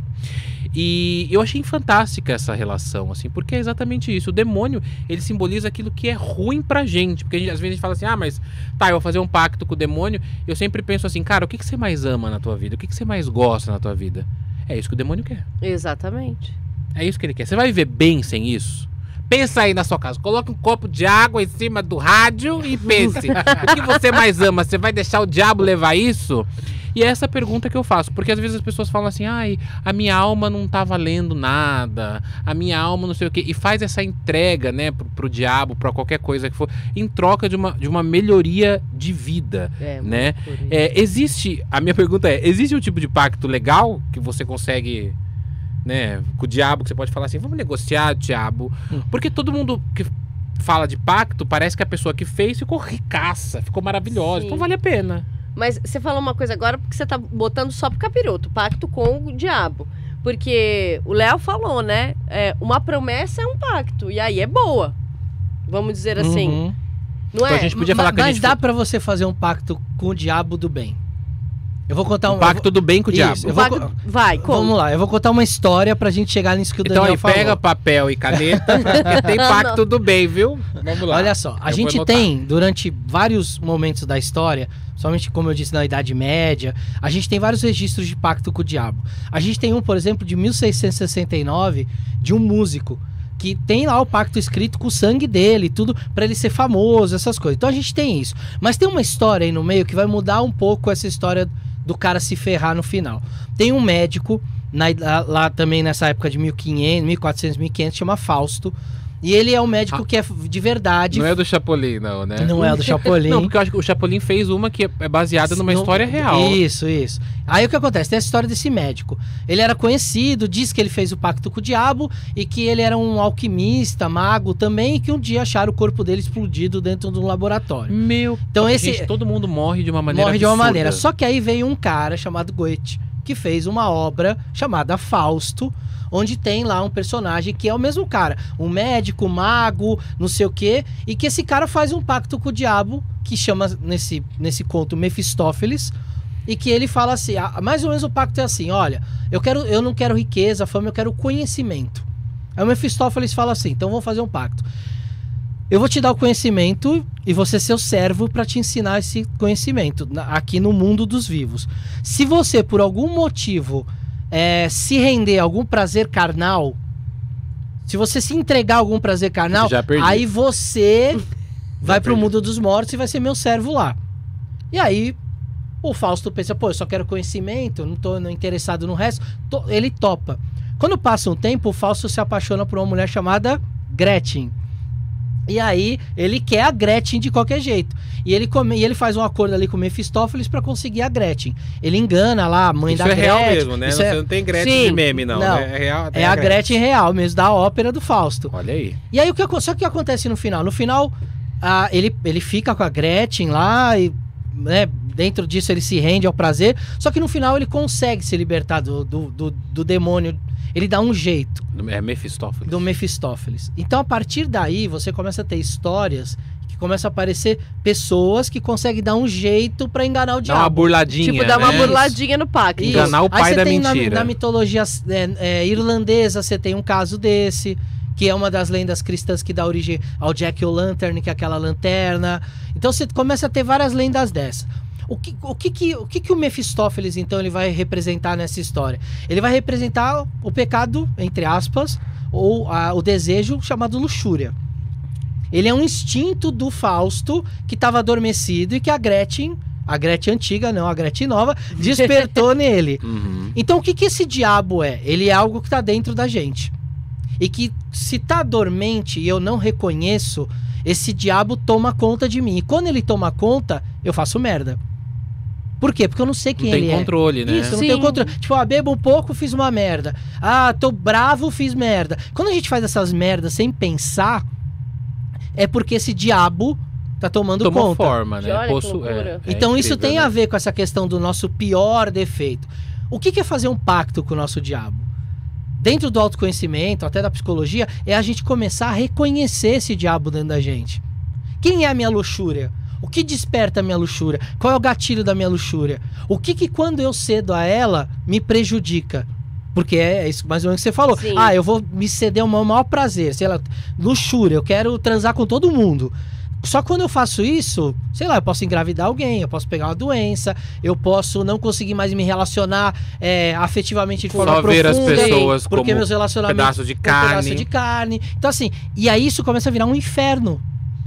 Speaker 1: E eu achei fantástica essa relação, assim, porque é exatamente isso. O demônio, ele simboliza aquilo que é ruim pra gente. Porque gente, às vezes a gente fala assim, ah, mas tá, eu vou fazer um pacto com o demônio. Eu sempre penso assim, cara, o que, que você mais ama na tua vida? O que, que você mais gosta na tua vida? É isso que o demônio quer.
Speaker 2: Exatamente.
Speaker 1: É isso que ele quer. Você vai viver bem sem isso? Pensa aí na sua casa. Coloque um copo de água em cima do rádio e pense. o que você mais ama? Você vai deixar o diabo levar isso? E é essa pergunta que eu faço. Porque às vezes as pessoas falam assim, ai, a minha alma não tá valendo nada. A minha alma não sei o quê. E faz essa entrega, né, pro, pro diabo, pra qualquer coisa que for, em troca de uma, de uma melhoria de vida.
Speaker 2: É,
Speaker 1: Né? É, existe. A minha pergunta é: existe um tipo de pacto legal que você consegue, né, com o diabo, que você pode falar assim, vamos negociar, diabo?
Speaker 3: Hum.
Speaker 1: Porque todo mundo que fala de pacto parece que a pessoa que fez ficou ricaça, ficou maravilhosa.
Speaker 2: Sim.
Speaker 1: Então vale a pena.
Speaker 2: Mas você falou uma coisa agora porque você tá botando só pro capiroto, pacto com o diabo. Porque o Léo falou, né? É, uma promessa é um pacto. E aí é boa. Vamos dizer assim.
Speaker 3: Uhum.
Speaker 2: Não
Speaker 1: Então
Speaker 2: é?
Speaker 1: a gente podia falar que a
Speaker 3: Mas
Speaker 1: gente
Speaker 3: dá
Speaker 1: foi-
Speaker 3: pra você fazer um pacto com o diabo do bem. Eu vou contar
Speaker 1: um
Speaker 3: um.
Speaker 1: pacto do bem com o
Speaker 3: Isso,
Speaker 1: diabo.
Speaker 3: eu vou
Speaker 2: Pacto- Vai, como?
Speaker 3: Vamos lá, eu vou contar uma história pra gente chegar nisso que o
Speaker 1: Então
Speaker 3: Daniel
Speaker 1: aí,
Speaker 3: falou.
Speaker 1: pega papel e caneta, porque tem pacto do bem, viu? Vamos lá.
Speaker 3: Olha só, a
Speaker 1: Eu vou
Speaker 3: gente tem, durante vários momentos da história, somente como eu disse na Idade Média, a gente tem vários registros de pacto com o diabo. A gente tem um, por exemplo, de 1669, de um músico que tem lá o pacto escrito com o sangue dele, e tudo pra ele ser famoso, essas coisas. Então a gente tem isso. Mas tem uma história aí no meio que vai mudar um pouco essa história do cara se ferrar no final. Tem um médico na- lá, lá também nessa época de 1500, 1400, 1500, chama Fausto. E ele é um médico
Speaker 1: Ah.
Speaker 3: que é de verdade.
Speaker 1: Não é do Chapolin, não, né?
Speaker 3: Não é o do Chapolin.
Speaker 1: Não, porque eu acho que o Chapolin fez uma que é baseada numa
Speaker 3: Não-
Speaker 1: história real.
Speaker 3: Isso, isso. Aí o que acontece? Tem essa história desse médico. Ele era conhecido, diz que ele fez o pacto com o diabo e que ele era um alquimista, mago também, e que um dia acharam o corpo dele explodido dentro de um laboratório.
Speaker 1: Meu,
Speaker 3: Então esse
Speaker 1: gente, todo mundo morre de uma maneira
Speaker 3: morre de uma
Speaker 1: absurda.
Speaker 3: maneira. Só que aí veio um cara chamado Goethe, que fez uma obra chamada Fausto, onde tem lá um personagem que é o mesmo cara, um médico, mago, não sei o quê, e que esse cara faz um pacto com o diabo, que chama nesse, nesse conto Mefistófeles, e que ele fala assim, ah, mais ou menos o pacto é assim, olha, eu quero, eu não quero riqueza, fama, eu quero conhecimento. Aí o Mefistófeles fala assim, então vamos fazer um pacto. Eu vou te dar o conhecimento e você ser o servo para te ensinar esse conhecimento aqui no mundo dos vivos. Se você, por algum motivo, é, se render a algum prazer carnal, se você se entregar a algum prazer carnal, aí você vai pro
Speaker 1: perdi.
Speaker 3: mundo dos mortos e vai ser meu servo lá. E aí o Fausto pensa, pô, eu só quero conhecimento, não tô não interessado no resto. To- ele topa. Quando passa um tempo, o Fausto se apaixona por uma mulher chamada Gretchen. E aí ele quer a Gretchen de qualquer jeito. E ele, come, e ele faz um acordo ali com o Mephistófeles para conseguir a Gretchen. Ele engana lá a mãe
Speaker 1: Isso
Speaker 3: da
Speaker 1: é
Speaker 3: Gretchen.
Speaker 1: real mesmo, né?
Speaker 3: Isso
Speaker 1: Você
Speaker 3: é,
Speaker 1: não tem Gretchen
Speaker 3: Sim.
Speaker 1: de meme, não.
Speaker 3: Não.
Speaker 1: né? É, real,
Speaker 3: é a Gretchen real mesmo, da ópera do Fausto.
Speaker 1: Olha aí.
Speaker 3: E aí o que só que acontece no final? No final, ah, ele, ele fica com a Gretchen lá e né, dentro disso ele se rende ao prazer. Só que no final ele consegue se libertar do, do, do, do demônio. Ele dá um jeito
Speaker 1: É Mephistófeles.
Speaker 3: do Mephistófeles. Então a partir daí você começa a ter histórias que começam a aparecer pessoas que conseguem dar um jeito pra enganar o
Speaker 1: Dá uma
Speaker 3: diabo.
Speaker 1: burladinha,
Speaker 2: Tipo, dá uma
Speaker 1: né?
Speaker 2: burladinha no pacto.
Speaker 1: Enganar o pai da
Speaker 3: tem na-
Speaker 1: mentira.
Speaker 3: Na, mitologia é, é, irlandesa, você tem um caso desse, que é uma das lendas cristãs que dá origem ao Jack O'Lantern, que é aquela lanterna. Então você começa a ter várias lendas dessas. O que o, que, que, o, que, que o Mephistófeles, então, ele vai representar nessa história? Ele vai representar o pecado, entre aspas, ou a- o desejo chamado luxúria. Ele é um instinto do Fausto que estava adormecido e que a Gretchen, a Gretchen antiga, não a Gretchen nova, despertou nele.
Speaker 1: Uhum.
Speaker 3: Então o que, que esse diabo é? Ele é algo que tá dentro da gente. E que se tá dormente e eu não reconheço, esse diabo toma conta de mim. E quando ele toma conta, eu faço merda. Por quê? Porque eu não sei quem
Speaker 1: Não tem
Speaker 3: ele é.
Speaker 1: controle, né?
Speaker 3: Isso, eu não
Speaker 2: Sim.
Speaker 3: tenho controle. Tipo, ah, bebo um pouco, fiz uma merda. Ah, tô bravo, fiz merda. Quando a gente faz essas merdas sem pensar, é porque esse diabo tá tomando
Speaker 1: Tomou
Speaker 3: conta.
Speaker 1: forma, né? Possu-
Speaker 2: loucura.
Speaker 1: é
Speaker 3: Então isso
Speaker 1: incrível,
Speaker 3: tem
Speaker 1: né?
Speaker 3: a ver com essa questão do nosso pior defeito. O que que é fazer um pacto com o nosso diabo? Dentro do autoconhecimento, até da psicologia, é a gente começar a reconhecer esse diabo dentro da gente. Quem é a minha luxúria? O que desperta a minha luxúria? Qual é o gatilho da minha luxúria? O que que quando eu cedo a ela me prejudica? Porque é isso mais ou menos que você falou.
Speaker 2: Sim.
Speaker 3: Ah, eu vou me ceder ao meu maior prazer, sei lá, luxúria, eu quero transar com todo mundo. Só quando eu faço isso, sei lá, eu posso engravidar alguém, eu posso pegar uma doença, eu posso não conseguir mais me relacionar é, afetivamente de
Speaker 1: Só
Speaker 3: forma
Speaker 1: ver as
Speaker 3: profunda,
Speaker 1: pessoas
Speaker 3: porque meus relacionamentos
Speaker 1: pedaço de
Speaker 3: um
Speaker 1: carne.
Speaker 3: pedaço de carne. Então assim, e aí isso começa a virar um inferno.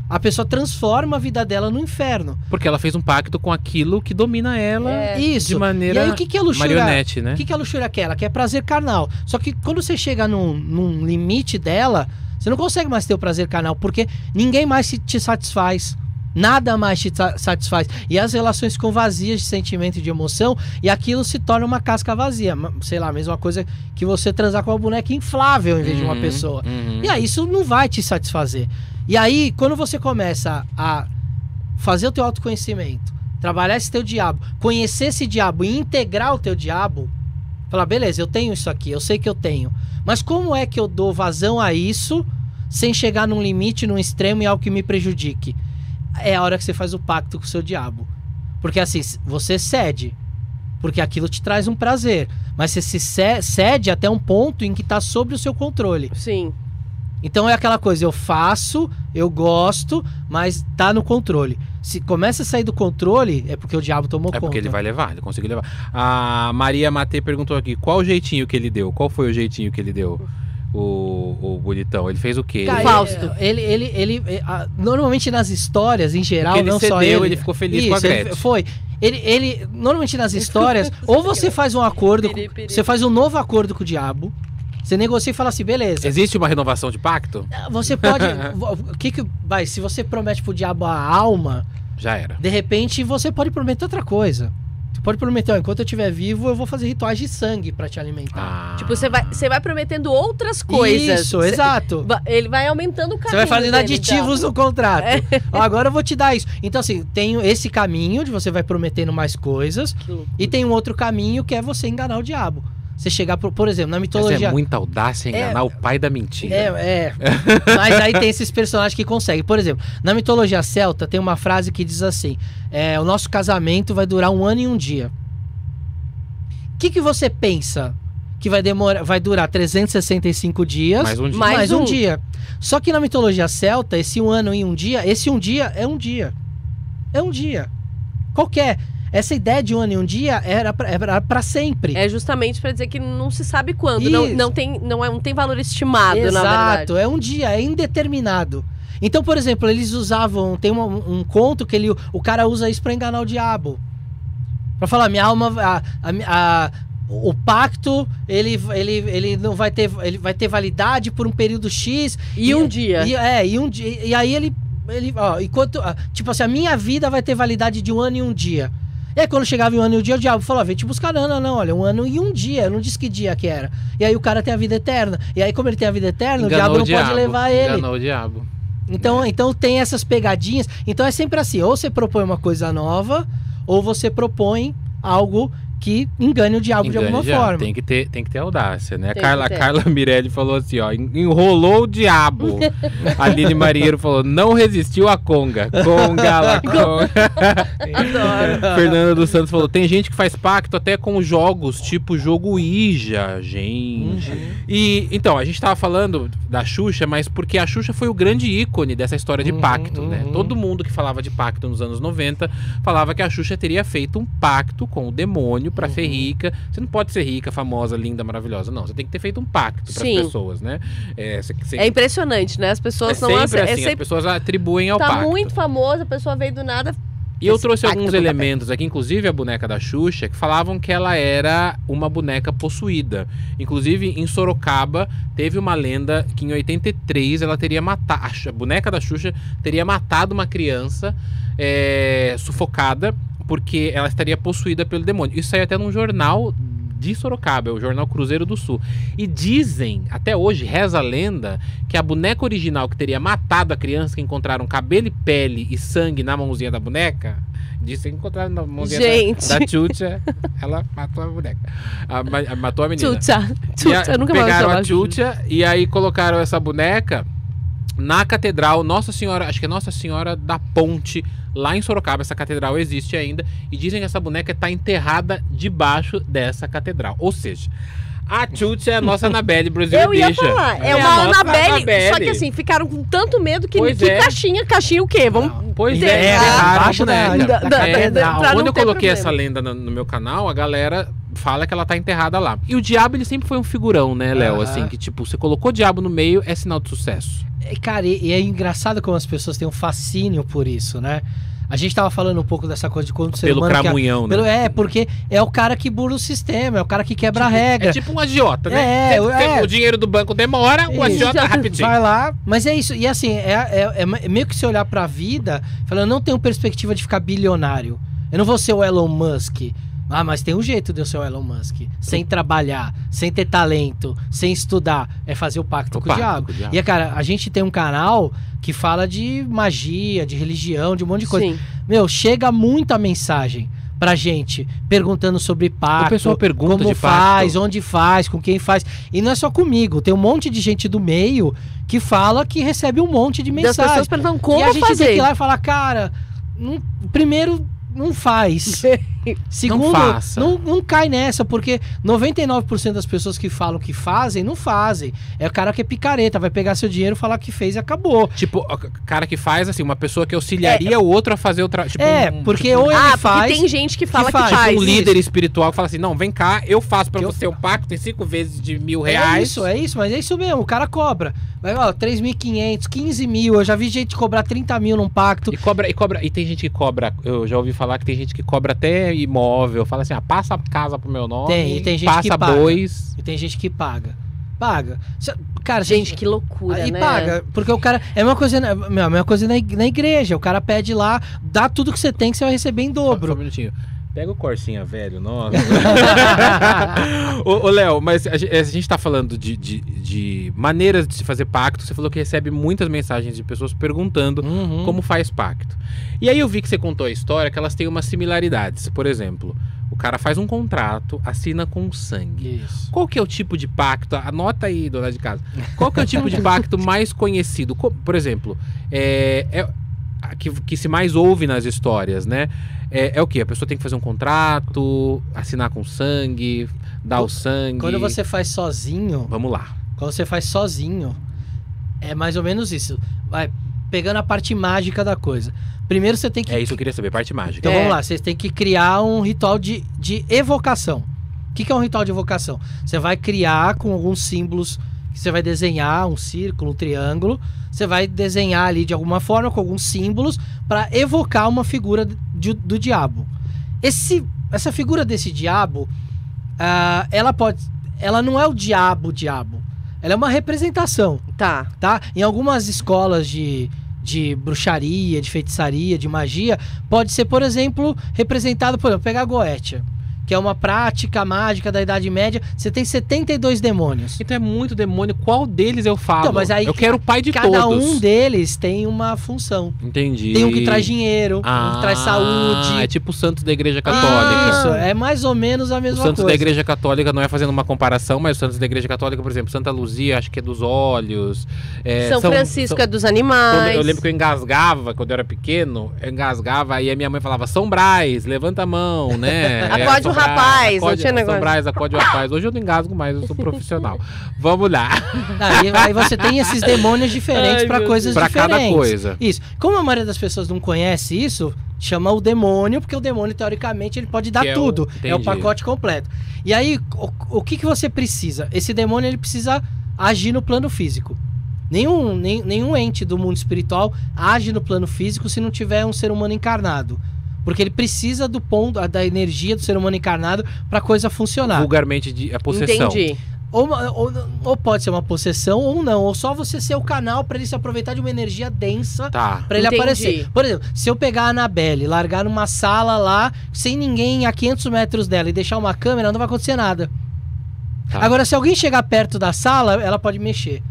Speaker 3: A pessoa transforma a vida dela no inferno.
Speaker 1: Porque ela fez um pacto com aquilo que domina ela
Speaker 2: É.
Speaker 3: Isso.
Speaker 1: de maneira
Speaker 3: e aí o que, que a luxúria
Speaker 1: marionete, né?
Speaker 3: o que, que a luxúria quer? Ela quer prazer carnal. Só que quando você chega num, num limite dela, você não consegue mais ter o prazer carnal, porque ninguém mais se- te satisfaz. Nada mais te sa- satisfaz. E as relações ficam vazias de sentimento e de emoção, e aquilo se torna uma casca vazia. Sei lá, a mesma coisa que você transar com uma boneca inflável em vez de uma
Speaker 1: Uhum,
Speaker 3: pessoa.
Speaker 1: uhum.
Speaker 3: E aí isso não vai te satisfazer. E aí, quando você começa a fazer o teu autoconhecimento, trabalhar esse teu diabo, conhecer esse diabo e integrar o teu diabo, falar, beleza, eu tenho isso aqui, eu sei que eu tenho. Mas como é que eu dou vazão a isso sem chegar num limite, num extremo e algo que me prejudique? É a hora que você faz o pacto com o seu diabo. Porque assim, você cede, porque aquilo te traz um prazer. Mas você se cede até um ponto em que está sobre o seu controle.
Speaker 2: Sim.
Speaker 3: Então é aquela coisa, eu faço, eu gosto, mas tá no controle. Se começa a sair do controle, é porque o diabo tomou
Speaker 1: é
Speaker 3: conta.
Speaker 1: É porque ele vai levar, ele conseguiu levar. A Maria Matê perguntou aqui, qual o jeitinho que ele deu? Qual foi o jeitinho que ele deu? O, o bonitão, ele fez o quê?
Speaker 3: Cara, Fausto. Ele, ele, ele, ele a, normalmente nas histórias, em geral,
Speaker 1: ele
Speaker 3: não
Speaker 1: cedeu,
Speaker 3: só ele.
Speaker 1: ele ficou feliz Isso, com a Gretchen.
Speaker 3: foi. Ele, ele, normalmente nas histórias, ou você faz um acordo, você faz um novo acordo com o diabo, você negocia e fala assim, beleza.
Speaker 1: Existe uma renovação de pacto?
Speaker 3: Você pode. O que que. Vai, se você promete pro diabo a alma.
Speaker 1: Já era.
Speaker 3: De repente você pode prometer outra coisa. Você pode prometer, ó, enquanto eu estiver vivo, eu vou fazer rituais de sangue para te alimentar.
Speaker 2: Ah. Tipo, você vai, você vai prometendo outras coisas.
Speaker 3: Isso, cê, exato.
Speaker 2: Ele vai aumentando o caminho.
Speaker 3: Você vai fazendo dele, aditivos então. no contrato. É. Ó, agora eu vou te dar isso. Então, assim, tem esse caminho de você vai prometendo mais coisas. E tem um outro caminho que é você enganar o diabo. Você chegar, por, por exemplo, na mitologia. Mas
Speaker 1: é muita audácia enganar é, o pai da mentira.
Speaker 3: É, é. Mas aí tem esses personagens que conseguem. Por exemplo, na mitologia celta tem uma frase que diz assim: é, o nosso casamento vai durar um ano e um dia. O que, que você pensa? Que vai, demorar, vai durar 365 dias.
Speaker 1: Mais um dia.
Speaker 3: Mais, mais um. um dia. Só que na mitologia celta, esse um ano e um dia, esse um dia é um dia. É um dia. Qualquer. Essa ideia de um ano e um dia era para sempre.
Speaker 2: É justamente para dizer que não se sabe quando. Não, não, tem, não, é, não tem valor estimado, Exato, na verdade. Exato,
Speaker 3: é um dia, é indeterminado. Então, por exemplo, eles usavam. Tem um, um conto que ele, o cara usa isso para enganar o diabo. Para falar, minha alma. A, a, a, o pacto ele, ele, ele não vai ter ele vai ter validade por um período x
Speaker 2: e, e um dia
Speaker 3: e, é e um dia e aí ele ele ó enquanto tipo assim a minha vida vai ter validade de um ano e um dia e aí, quando chegava em um ano e um dia, o diabo falou: vem te buscar, não, não, não, olha, um ano e um dia, eu não disse que dia que era. E aí o cara tem a vida eterna. E aí, como ele tem a vida eterna, Enganou o diabo não o diabo. pode levar ele.
Speaker 1: Enganou o diabo.
Speaker 3: Então, é. então tem essas pegadinhas. Então é sempre assim: ou você propõe uma coisa nova, ou você propõe algo que engane o diabo engane de alguma diabo. forma.
Speaker 1: Tem que ter, tem que ter audácia, né? A Carla, Carla Mirelli falou assim, ó, enrolou o diabo. a Aline Marieiro falou, não resistiu a conga. Conga, la conga. Fernanda dos Santos falou, tem gente que faz pacto até com jogos, tipo jogo Ija, gente. Uhum. E, então, a gente tava falando da Xuxa, mas porque a Xuxa foi o grande ícone dessa história de uhum, pacto, né? uhum. né? Todo mundo que falava de pacto nos anos 90 falava que a Xuxa teria feito um pacto com o demônio para uhum. ser rica. Você não pode ser rica, famosa, linda, maravilhosa. Não, você tem que ter feito um pacto para as pessoas, né?
Speaker 2: É, você, você... é, impressionante, né? As pessoas
Speaker 1: é
Speaker 2: não
Speaker 1: sempre assim, é sempre... as pessoas atribuem ao
Speaker 2: tá
Speaker 1: pacto.
Speaker 2: Tá muito famosa, a pessoa veio do nada,
Speaker 1: e eu trouxe alguns elementos aqui, inclusive a boneca da Xuxa, que falavam que ela era uma boneca possuída. Inclusive, em Sorocaba, teve uma lenda que em 83 ela teria matado. A boneca da Xuxa teria matado uma criança é, sufocada porque ela estaria possuída pelo demônio. Isso saiu até num jornal de Sorocaba, o jornal Cruzeiro do Sul. E dizem, até hoje, reza a lenda, que a boneca original que teria matado a criança, que encontraram cabelo e pele e sangue na mãozinha da boneca, disse que encontraram na mãozinha
Speaker 2: Gente.
Speaker 1: da, da Tchutcha, ela matou a boneca. A, a, matou a menina.
Speaker 2: Tchutcha. Tchutcha, nunca mais
Speaker 1: Pegaram a Tchutcha e aí colocaram essa boneca na catedral Nossa Senhora, acho que é Nossa Senhora da Ponte, lá em Sorocaba. Essa catedral existe ainda e dizem que essa boneca está enterrada debaixo dessa catedral. Ou seja, a Chute é a nossa Anabelle Brasil
Speaker 2: Eu ia falar, é, é uma Anabelle, só que assim, ficaram com tanto medo que, pois que é. caixinha, caixinha o quê? Vamos
Speaker 1: Pois ter, é, abaixo da, da, da, é, da, Quando eu coloquei problema. essa lenda no, no, meu canal, a galera fala que ela tá enterrada lá. E o diabo, ele sempre foi um figurão, né, Léo? Assim, que tipo, você colocou o diabo no meio, é sinal de sucesso.
Speaker 3: É, cara, e, e é engraçado como as pessoas têm um fascínio por isso, né? A gente tava falando um pouco dessa coisa de quando o ser
Speaker 1: pelo
Speaker 3: humano...
Speaker 1: Cramunhão,
Speaker 3: né? Pelo, é, porque é o cara que burla o sistema, é o cara que quebra
Speaker 1: tipo,
Speaker 3: a regra. É
Speaker 1: tipo um agiota, né? É, é. O dinheiro do banco demora, o agiota é rapidinho.
Speaker 3: Vai lá, mas é isso. E assim, é, é, é meio que se olhar pra vida, falando, eu não tenho perspectiva de ficar bilionário. Eu não vou ser o Elon Musk, Ah, mas tem um jeito de eu ser o Elon Musk. Sem trabalhar, sem ter talento, sem estudar. É fazer o pacto,
Speaker 1: O
Speaker 3: com,
Speaker 1: pacto
Speaker 3: o diabo.
Speaker 1: com o diabo.
Speaker 3: E, é, cara, a gente tem um canal que fala de magia, de religião, de um monte de coisa.
Speaker 2: Sim.
Speaker 3: Meu, chega muita mensagem pra gente perguntando sobre pacto.
Speaker 1: O pessoal pergunta
Speaker 3: como
Speaker 1: de
Speaker 3: faz,
Speaker 1: pacto.
Speaker 3: onde faz, com quem faz. E não é só comigo, tem um monte de gente do meio que fala que recebe um monte de mensagem.
Speaker 2: pessoas perguntam como
Speaker 3: e a gente
Speaker 2: fazer.
Speaker 3: tem que ir lá e falar, cara, não- primeiro não faz. Segundo,
Speaker 1: faça.
Speaker 3: não, não cai nessa, porque 99% das pessoas que falam que fazem, não fazem. É o cara que é picareta, vai pegar seu dinheiro, falar que fez e acabou.
Speaker 1: Tipo, o cara que faz, assim, uma pessoa que auxiliaria o outro a fazer o trabalho. Tipo,
Speaker 3: É,
Speaker 1: um-
Speaker 3: porque
Speaker 1: tipo,
Speaker 3: ou ele
Speaker 2: ah,
Speaker 3: faz.
Speaker 2: tem gente que fala que
Speaker 3: faz.
Speaker 2: faz.
Speaker 1: um
Speaker 3: isso.
Speaker 1: líder espiritual que fala assim: não, vem cá, eu faço pra
Speaker 3: Que eu-
Speaker 1: você o pacto, tem cinco vezes de mil
Speaker 3: É
Speaker 1: reais.
Speaker 3: isso, é isso, mas é isso mesmo, o cara cobra. Vai, ó, 3.500, 15 mil, eu já vi gente cobrar 30 mil num pacto.
Speaker 1: E cobra, e cobra, e tem gente que cobra, eu já ouvi falar que tem gente que cobra até imóvel, fala assim, ah, passa a casa pro meu nome,
Speaker 3: Tem, e tem gente
Speaker 1: passa
Speaker 3: que paga.
Speaker 1: bois.
Speaker 3: E tem gente que paga. Paga. Cara,
Speaker 2: Gente, que loucura,
Speaker 3: Aí
Speaker 2: né?
Speaker 3: paga, porque o cara. É uma coisa, na- meu, a mesma coisa na, ig- na igreja. O cara pede lá, dá tudo que você tem que você vai receber em
Speaker 1: Só, só um
Speaker 3: dobro.
Speaker 1: minutinho. Pega o Corsinha velho, nossa. ô, Léo, mas a, gen- a gente tá falando de, de, de maneiras de se fazer pacto. Você falou que recebe muitas mensagens de pessoas perguntando
Speaker 3: Uhum.
Speaker 1: como faz pacto. E aí eu vi que você contou a história que elas têm umas similaridades. Por exemplo, o cara faz um contrato, assina com sangue.
Speaker 3: Isso.
Speaker 1: Qual que é o tipo de pacto? Anota aí, dona de casa. Qual que é o tipo de pacto mais conhecido? Co- Por exemplo, é, é- a que, que se mais ouve nas histórias, né? É, é o que? A pessoa tem que fazer um contrato, assinar com sangue, dar o sangue.
Speaker 3: Quando você faz sozinho,
Speaker 1: Vamos lá.
Speaker 3: quando você faz sozinho, é mais ou menos isso. Vai pegando a parte mágica da coisa. Primeiro você tem que
Speaker 1: É isso que eu queria saber, parte mágica.
Speaker 3: Então
Speaker 2: É.
Speaker 3: vamos lá, vocês têm que criar um ritual de, de evocação. O que, que é um ritual de evocação? Você vai criar com alguns símbolos que você vai desenhar, um círculo, um triângulo. Você vai desenhar ali de alguma forma com alguns símbolos para evocar uma figura de- do diabo. Esse, essa figura desse diabo, ah, ela pode, ela não é o diabo, diabo. Ela é uma representação
Speaker 2: Tá.
Speaker 3: tá? Em algumas escolas de, de bruxaria, de feitiçaria, de magia, pode ser, por exemplo, representado, por exemplo, pegar a Goetia, que é uma prática mágica da Idade Média. Você tem 72 demônios.
Speaker 1: Então é muito demônio. Qual deles eu falo?
Speaker 3: Então, mas aí
Speaker 1: eu quero o pai de
Speaker 3: Cada
Speaker 1: todos.
Speaker 3: um deles tem uma função.
Speaker 1: Entendi.
Speaker 3: Tem um que traz dinheiro, um que traz
Speaker 1: Ah,
Speaker 3: saúde.
Speaker 1: É tipo o Santos da Igreja Católica.
Speaker 3: Isso, é mais ou menos a
Speaker 1: O
Speaker 3: mesma
Speaker 1: Santos da
Speaker 3: coisa.
Speaker 1: Igreja Católica não é fazendo uma comparação, mas o Santos da Igreja Católica, por exemplo, Santa Luzia, acho que é dos olhos. é,
Speaker 2: São, Francisco é dos animais.
Speaker 1: Eu lembro que eu engasgava quando eu era pequeno, eu engasgava e a minha mãe falava: São Brás, levanta a mão, né? São
Speaker 2: o rapaz, não
Speaker 1: acode-
Speaker 2: tinha negócio.
Speaker 1: Acode o rapaz. Hoje eu não engasgo mais, eu sou profissional. Vamos lá.
Speaker 3: Aí, aí você tem esses demônios diferentes para coisas
Speaker 1: Pra cada
Speaker 3: diferentes.
Speaker 1: coisa.
Speaker 3: Isso. Como a maioria das pessoas não conhece isso, chama o demônio, porque o demônio, teoricamente, ele pode dar
Speaker 1: é o-
Speaker 3: tudo. é o
Speaker 1: entendi.
Speaker 3: pacote completo. E aí, o, o que, que você precisa? Esse demônio, ele precisa agir no plano físico. Nenhum, nem- nenhum ente do mundo espiritual age no plano físico se não tiver um ser humano encarnado. Porque ele precisa do ponto, da energia do ser humano encarnado para a coisa funcionar.
Speaker 1: Vulgarmente de a possessão.
Speaker 2: Entendi.
Speaker 3: Ou, ou, ou pode ser uma possessão ou não. Ou só você ser o canal para ele se aproveitar de uma energia densa
Speaker 1: Tá.
Speaker 3: Pra ele
Speaker 2: Entendi.
Speaker 3: aparecer. Por exemplo, se eu pegar a Anabelle, largar numa sala lá, sem ninguém a 500 metros dela e deixar uma câmera, não vai acontecer nada.
Speaker 1: Tá.
Speaker 3: Agora, se alguém chegar perto da sala, ela pode mexer.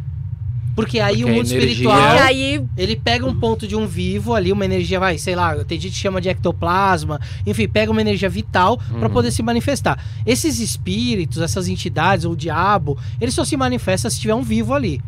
Speaker 3: Porque aí
Speaker 1: Porque
Speaker 3: o mundo
Speaker 1: energia-
Speaker 3: espiritual,
Speaker 2: E aí,
Speaker 3: ele pega um ponto de um vivo ali, uma energia, vai, sei lá, tem gente que chama de ectoplasma, enfim, pega uma energia vital pra
Speaker 1: Uhum.
Speaker 3: poder se manifestar. Esses espíritos, essas entidades, ou o diabo, ele só se manifesta se tiver um vivo ali.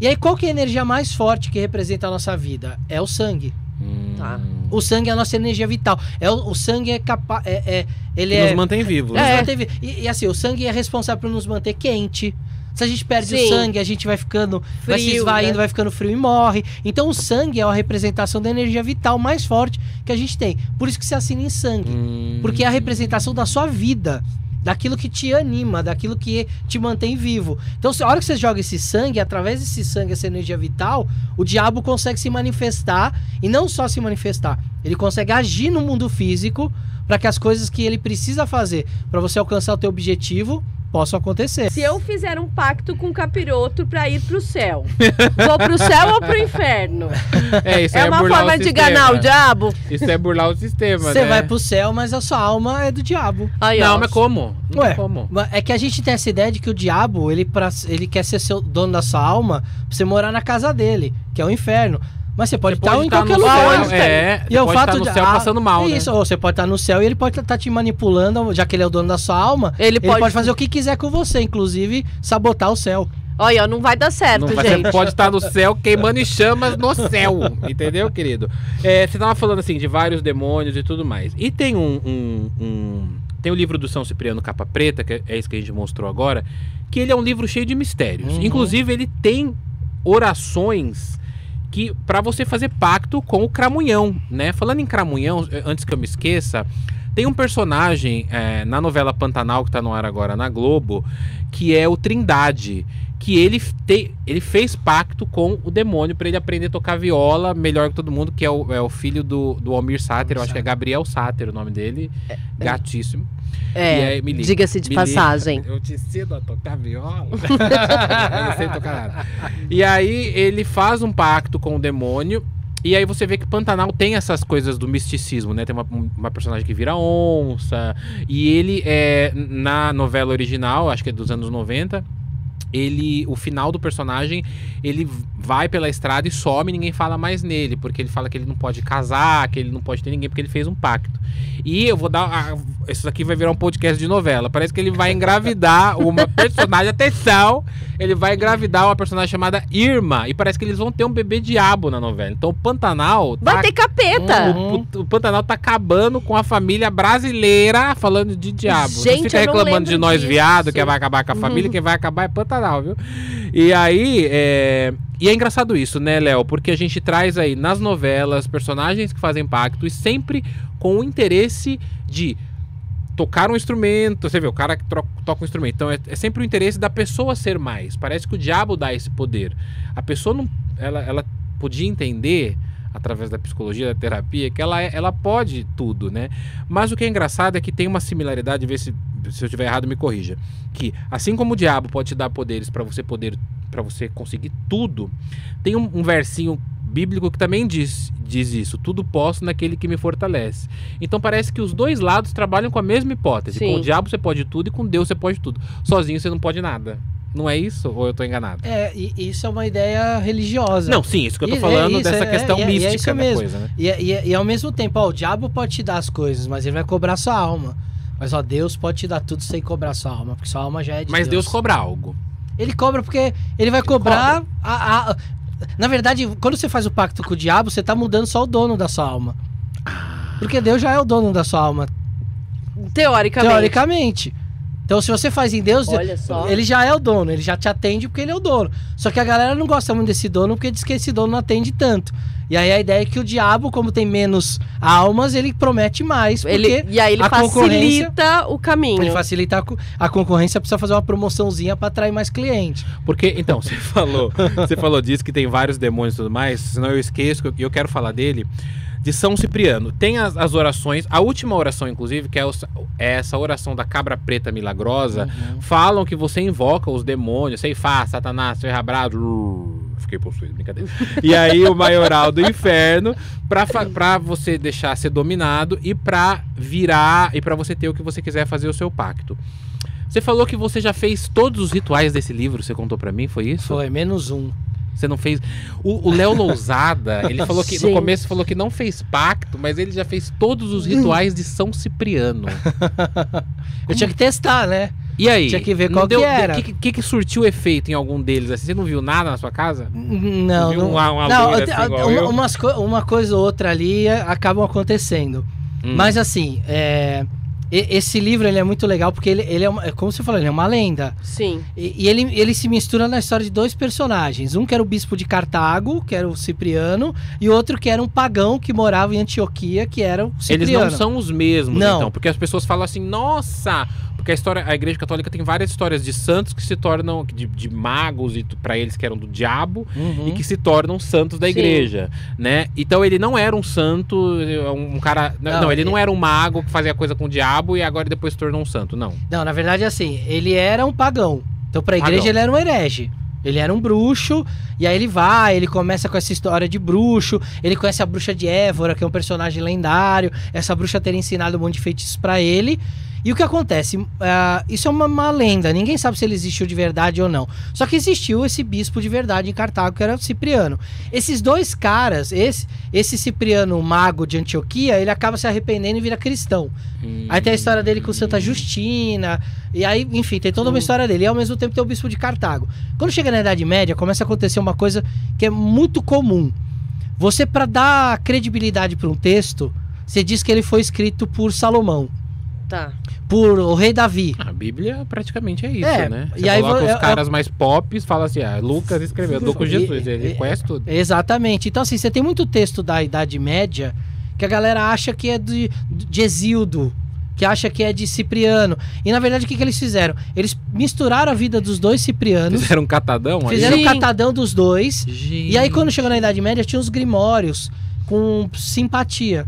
Speaker 3: E aí, qual que é a energia mais forte que representa a nossa vida? É o sangue.
Speaker 1: Hum,
Speaker 2: Tá.
Speaker 3: O sangue é a nossa energia vital. É o, o sangue é capaz. É, é- ele
Speaker 1: que
Speaker 3: é.
Speaker 1: nos mantém vivos.
Speaker 3: nos
Speaker 2: É.
Speaker 3: mantém vi- e, e assim, o sangue é responsável por nos manter quente. Se a gente perde
Speaker 2: Sim.
Speaker 3: o sangue, a gente vai ficando. vai se
Speaker 2: Frio,
Speaker 3: esvaindo,
Speaker 2: né?
Speaker 3: vai ficando frio e morre. Então o sangue é a representação da energia vital mais forte que a gente tem. Por isso que se assina em sangue.
Speaker 1: Hum.
Speaker 3: Porque é a representação da sua vida. Daquilo que te anima, daquilo que te mantém vivo. Então, a hora que você joga esse sangue, através desse sangue, essa energia vital, o diabo consegue se manifestar e não só se manifestar, ele consegue agir no mundo físico para que as coisas que ele precisa fazer para você alcançar o teu objetivo possam acontecer.
Speaker 2: Se eu fizer um pacto com o capiroto pra ir pro céu, vou pro céu ou pro inferno?
Speaker 1: É, isso
Speaker 2: é
Speaker 1: aí
Speaker 2: uma forma de enganar o diabo?
Speaker 1: Isso é burlar o sistema,
Speaker 3: Você
Speaker 1: né?
Speaker 3: vai pro céu, mas a sua alma é do diabo.
Speaker 2: Aí,
Speaker 1: Não,
Speaker 2: ó,
Speaker 1: mas como? Não
Speaker 3: Ué,
Speaker 1: como.
Speaker 3: Mas É que a gente tem essa ideia de que o diabo, ele, pra, ele quer ser seu dono da sua alma pra você morar na casa dele, que é o inferno. Mas você pode
Speaker 1: Você
Speaker 3: estar
Speaker 1: pode
Speaker 3: em
Speaker 1: estar
Speaker 3: qualquer
Speaker 1: no
Speaker 3: lugar.
Speaker 1: céu,
Speaker 2: onde
Speaker 1: é,
Speaker 3: E
Speaker 1: você
Speaker 3: o
Speaker 1: pode
Speaker 3: fato
Speaker 1: estar no
Speaker 3: de
Speaker 1: céu
Speaker 3: ah,
Speaker 1: passando mal, né?
Speaker 3: Isso, ou você pode estar no céu e ele pode estar te manipulando, já que ele é o dono da sua alma.
Speaker 2: Ele
Speaker 3: Ele
Speaker 2: pode-
Speaker 3: pode, fazer o que quiser com você, inclusive sabotar o céu.
Speaker 2: Olha, não vai dar certo,
Speaker 1: Não vai-
Speaker 2: gente.
Speaker 1: Você pode estar no céu queimando em chamas no céu, entendeu, querido? É, você tava falando assim de vários demônios e tudo mais. E tem um, um- um- tem o livro do São Cipriano Capa Preta, que é- é isso que a gente mostrou agora, que ele é um livro cheio de mistérios.
Speaker 3: Uhum.
Speaker 1: Inclusive ele tem orações que para você fazer pacto com o Cramunhão, né? Falando em Cramunhão, eh, antes que eu me esqueça, tem um personagem eh, na novela Pantanal que tá no ar agora na Globo, que é o Trindade, que ele, te- ele fez pacto com o demônio para ele aprender a tocar viola melhor que todo mundo, que é o, é o filho do, do Almir Sater, eu acho que é Gabriel Sater o nome dele, gatíssimo. E
Speaker 2: É,
Speaker 1: aí, me liga,
Speaker 2: diga-se de
Speaker 1: me liga.
Speaker 2: passagem.
Speaker 1: Eu te ensino a tocar viola. eu não sei tocar nada. E aí ele faz um pacto com o demônio. E aí você vê que Pantanal tem essas coisas do misticismo, né? Tem uma, uma personagem que vira onça. E ele, é, na novela original, acho que é dos anos 90, ele, o final do personagem, ele vai pela estrada e some e ninguém fala mais nele, porque ele fala que ele não pode casar, que ele não pode ter ninguém, porque ele fez um pacto. E eu vou dar. ah, Isso aqui vai virar um podcast de novela. Parece que ele vai engravidar uma personagem. Atenção! Ele vai engravidar uma personagem chamada Irma. E parece que eles vão ter um bebê diabo na novela. Então o Pantanal.
Speaker 2: Vai
Speaker 1: tá-
Speaker 2: ter capeta.
Speaker 3: Uhum.
Speaker 1: o, o Pantanal tá acabando com a família brasileira falando de diabo. Você
Speaker 2: Gente,
Speaker 1: fica
Speaker 2: eu não
Speaker 1: reclamando de nós
Speaker 2: disso.
Speaker 1: viado, que vai acabar com a família, quem vai acabar é Pantanal, viu? E aí, é... E é engraçado isso, né, Léo? Porque a gente traz aí nas novelas personagens que fazem pacto e sempre com o interesse de tocar um instrumento. Você vê, o cara que toca um instrumento. Então é, é sempre o interesse da pessoa ser mais. Parece que o diabo dá esse poder. A pessoa não. Ela, ela podia entender, através da psicologia, da terapia, que ela, é- ela pode tudo, né? Mas o que é engraçado é que tem uma similaridade, vê se, se eu estiver errado, me corrija. Que assim como o diabo pode te dar poderes para você poder. para você conseguir tudo, tem um, um versinho bíblico que também diz, diz isso. Tudo posso naquele que me fortalece. Então parece que os dois lados trabalham com a mesma hipótese.
Speaker 2: Sim.
Speaker 1: Com o diabo você pode tudo e com Deus você pode tudo. Sozinho você não pode nada. Não é isso? Ou eu tô enganado?
Speaker 3: É, e isso é uma ideia religiosa.
Speaker 1: Não, sim, isso que eu tô
Speaker 3: E- é
Speaker 1: falando
Speaker 3: isso,
Speaker 1: dessa
Speaker 3: é-
Speaker 1: questão
Speaker 3: é- é
Speaker 1: mística
Speaker 3: isso
Speaker 1: da
Speaker 3: mesmo.
Speaker 1: coisa, né?
Speaker 3: E, e, e ao mesmo tempo, ó, o diabo pode te dar as coisas, mas ele vai cobrar sua alma. Mas ó, Deus pode te dar tudo sem cobrar sua alma, porque sua alma já é de
Speaker 1: Mas Deus cobra algo.
Speaker 3: Ele cobra porque ele vai cobrar a, a- Na verdade, quando você faz o pacto com o diabo, você tá mudando só o dono da sua alma. Porque Deus já é o dono da sua alma,
Speaker 2: Teoricamente.
Speaker 3: teoricamente. Então, se você faz em Deus, ele já é o dono, ele já te atende porque ele é o dono. Só que a galera não gosta muito desse dono porque diz que esse dono não atende tanto. E aí a ideia é que o diabo, como tem menos almas, ele promete mais. Porque
Speaker 2: Ele, e aí ele facilita o caminho.
Speaker 3: ele facilita a, a concorrência, precisa fazer uma promoçãozinha pra atrair mais cliente.
Speaker 1: Porque, então, você falou, você falou disso que tem vários demônios e tudo mais, senão eu esqueço, e eu quero falar dele, de São Cipriano. Tem as, as orações, a última oração, inclusive, que é, o- é essa oração da cabra preta milagrosa,
Speaker 3: Uhum.
Speaker 1: falam que você invoca os demônios, sei fá, Satanás, seu rabrado. Fiquei possuído, brincadeira. E aí o maioral do inferno pra, pra você deixar ser dominado e pra virar e pra você ter o que você quiser fazer o seu pacto. Você falou que você já fez todos os rituais desse livro, você contou pra mim, foi isso?
Speaker 3: Foi menos um.
Speaker 1: Você não fez. O Léo Lousada, ele falou que no
Speaker 2: Gente.
Speaker 1: começo falou que não fez pacto, mas ele já fez todos os rituais de São Cipriano.
Speaker 3: Eu tinha que testar, né?
Speaker 1: E aí?
Speaker 3: Tinha que ver
Speaker 1: Não
Speaker 3: qual que era.
Speaker 1: O que, que, que surtiu efeito em algum deles? Assim, você não viu nada na sua casa?
Speaker 3: Não,
Speaker 1: Viu
Speaker 3: não.
Speaker 1: uma- uma
Speaker 3: não,
Speaker 1: assim,
Speaker 3: uma, umas co- uma coisa ou outra ali é, acabam acontecendo.
Speaker 1: Hum.
Speaker 3: Mas assim, é, e- esse livro ele é muito legal porque ele, ele é, uma, é como você falou, ele é uma lenda.
Speaker 2: Sim.
Speaker 3: E, e ele, ele se mistura na história de dois personagens. Um que era o bispo de Cartago, que era o Cipriano, e outro que era um pagão que morava em Antioquia, que era o
Speaker 1: Eles
Speaker 3: Cipriano.
Speaker 1: não são os mesmos,
Speaker 3: Não.
Speaker 1: então. Porque as pessoas falam assim, nossa! Porque a história, a igreja católica tem várias histórias de santos que se tornam, de, de magos, e para eles que eram do diabo,
Speaker 3: Uhum.
Speaker 1: e que se tornam santos da
Speaker 2: Sim.
Speaker 1: igreja, né? Então ele não era um santo, um cara, não,
Speaker 3: Não,
Speaker 1: ele
Speaker 3: ele-
Speaker 1: não era um mago que fazia coisa com o diabo e agora depois se tornou um santo. Não.
Speaker 3: Não, na verdade, assim, ele era um pagão. Então, pra igreja,
Speaker 1: Pagão.
Speaker 3: ele era um herege. Ele era um bruxo, e aí ele vai, ele começa com essa história de bruxo, ele conhece a bruxa de Évora, que é um personagem lendário, essa bruxa teria ensinado um monte de feitiços pra ele. E o que acontece? Ah, isso é uma, uma lenda, ninguém sabe se ele existiu de verdade ou não. Só que existiu esse bispo de verdade em Cartago, que era Cipriano. Esses dois caras, esse, esse Cipriano mago de Antioquia, ele acaba se arrependendo e vira cristão. Aí tem a história dele com Santa Justina. E aí, enfim, tem toda uma história dele. E ao mesmo tempo tem o bispo de Cartago. Quando chega na Idade Média, começa a acontecer uma coisa que é muito comum. Você, para dar credibilidade para um texto, você diz que ele foi escrito por Salomão,
Speaker 2: Tá.
Speaker 3: por o rei Davi.
Speaker 1: A Bíblia praticamente é isso,
Speaker 3: É,
Speaker 1: né?
Speaker 3: e
Speaker 1: Você
Speaker 3: aí
Speaker 1: coloca os
Speaker 3: é-
Speaker 1: caras mais pops, fala assim, ah, Lucas escreveu, eu tô com
Speaker 3: E-
Speaker 1: Jesus, ele
Speaker 3: e-
Speaker 1: conhece tudo.
Speaker 3: Exatamente. Então, assim, você tem muito texto da Idade Média que a galera acha que é de, de Exildo, que acha que é de Cipriano. E na verdade, o que, que eles fizeram? Eles misturaram a vida dos dois Ciprianos,
Speaker 1: Fizeram um catadão aí?
Speaker 3: fizeram um catadão dos dois.
Speaker 1: Gente.
Speaker 3: E aí, quando chegou na Idade Média, tinha os grimórios com simpatia.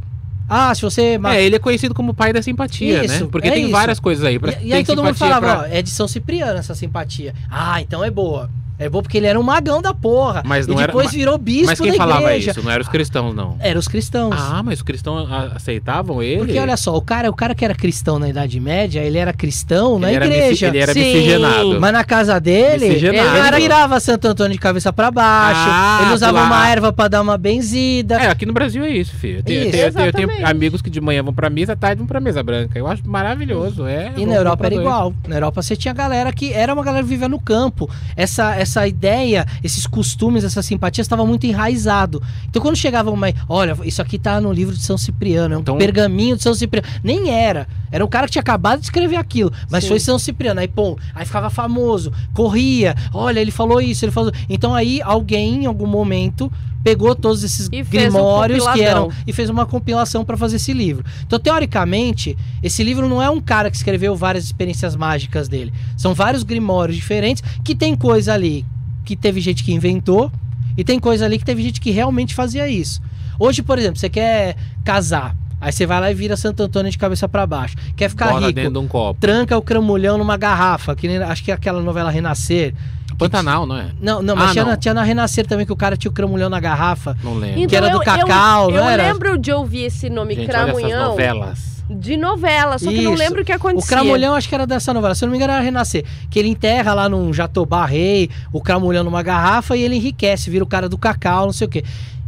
Speaker 3: Ah, se você.
Speaker 1: É, ele é conhecido como o pai da simpatia,
Speaker 3: Isso,
Speaker 1: né? Porque
Speaker 3: é
Speaker 1: tem
Speaker 3: isso.
Speaker 1: várias coisas aí. pra-
Speaker 3: E, e aí todo mundo falava,
Speaker 1: pra-
Speaker 3: ó, é de São Cipriano essa simpatia. Ah, então é boa. É boa porque ele era um magão da porra.
Speaker 1: Mas não
Speaker 3: e
Speaker 1: era-
Speaker 3: depois
Speaker 1: mas-
Speaker 3: virou bispo
Speaker 1: Mas quem
Speaker 3: da
Speaker 1: falava
Speaker 3: igreja.
Speaker 1: isso? Não eram os cristãos, não.
Speaker 3: Eram os cristãos.
Speaker 1: Ah, mas os cristãos aceitavam ele?
Speaker 3: Porque olha só, o cara, o cara que era cristão na Idade Média, ele era cristão na
Speaker 1: ele era
Speaker 3: igreja.
Speaker 1: ele era
Speaker 2: Sim.
Speaker 1: miscigenado.
Speaker 3: Mas na casa dele, ele
Speaker 1: Miscigenado.
Speaker 3: virava Santo Antônio de cabeça pra baixo.
Speaker 1: Ah,
Speaker 3: ele usava uma erva pra dar uma benzida.
Speaker 1: É, aqui no Brasil é isso, filho. Tem-
Speaker 3: Isso.
Speaker 1: tem- eu tenho- eu tenho amigos que de manhã vão pra missa, à tarde vão pra mesa branca. Eu acho maravilhoso, é.
Speaker 3: E na Europa era
Speaker 1: dois.
Speaker 3: igual. Na Europa você tinha galera que era uma galera que vivia no campo. Essa, essa ideia, esses costumes, essa simpatia estava muito enraizado. Então quando chegava uma. Olha, isso aqui tá no livro de São Cipriano, é um
Speaker 1: Então-
Speaker 3: pergaminho de São Cipriano. Nem era. Era um cara que tinha acabado de escrever aquilo. Mas
Speaker 2: Sim.
Speaker 3: foi São Cipriano. Aí, pô, aí ficava famoso, corria. Olha, ele falou isso, ele falou. Então aí alguém, em algum momento. Pegou todos esses
Speaker 2: E fez um
Speaker 3: grimórios que eram e fez uma compilação para fazer esse livro. Então, teoricamente, esse livro não é um cara que escreveu várias experiências mágicas dele. São vários grimórios diferentes que tem coisa ali que teve gente que inventou e tem coisa ali que teve gente que realmente fazia isso. Hoje, por exemplo, você quer casar, aí você vai lá e vira Santo Antônio de cabeça para baixo. Quer ficar
Speaker 1: Bota
Speaker 3: rico,
Speaker 1: dentro de um copo.
Speaker 3: tranca o cramulhão numa garrafa, que nem, acho que é aquela novela Renascer.
Speaker 1: Pantanal, não é?
Speaker 3: Não, não, mas
Speaker 1: Ah,
Speaker 3: tinha,
Speaker 1: não.
Speaker 3: Na, tinha na Renascer também que o cara tinha o cramulhão na garrafa.
Speaker 1: Não lembro.
Speaker 3: Que era do
Speaker 2: Então, eu-
Speaker 3: Cacau,
Speaker 2: eu,
Speaker 3: não
Speaker 2: eu
Speaker 3: era?
Speaker 2: lembro de ouvir esse nome
Speaker 1: Gente, olha essas
Speaker 2: Cramunhão
Speaker 1: novelas.
Speaker 2: De novela, só que não
Speaker 3: Isso.
Speaker 2: lembro o que acontecia.
Speaker 3: O Cramulhão acho que era dessa novela, se eu não me engano era Renascer. Que ele enterra lá num Jatobá Rei, o Cramulhão numa garrafa e ele enriquece, vira o cara do cacau, não sei o quê.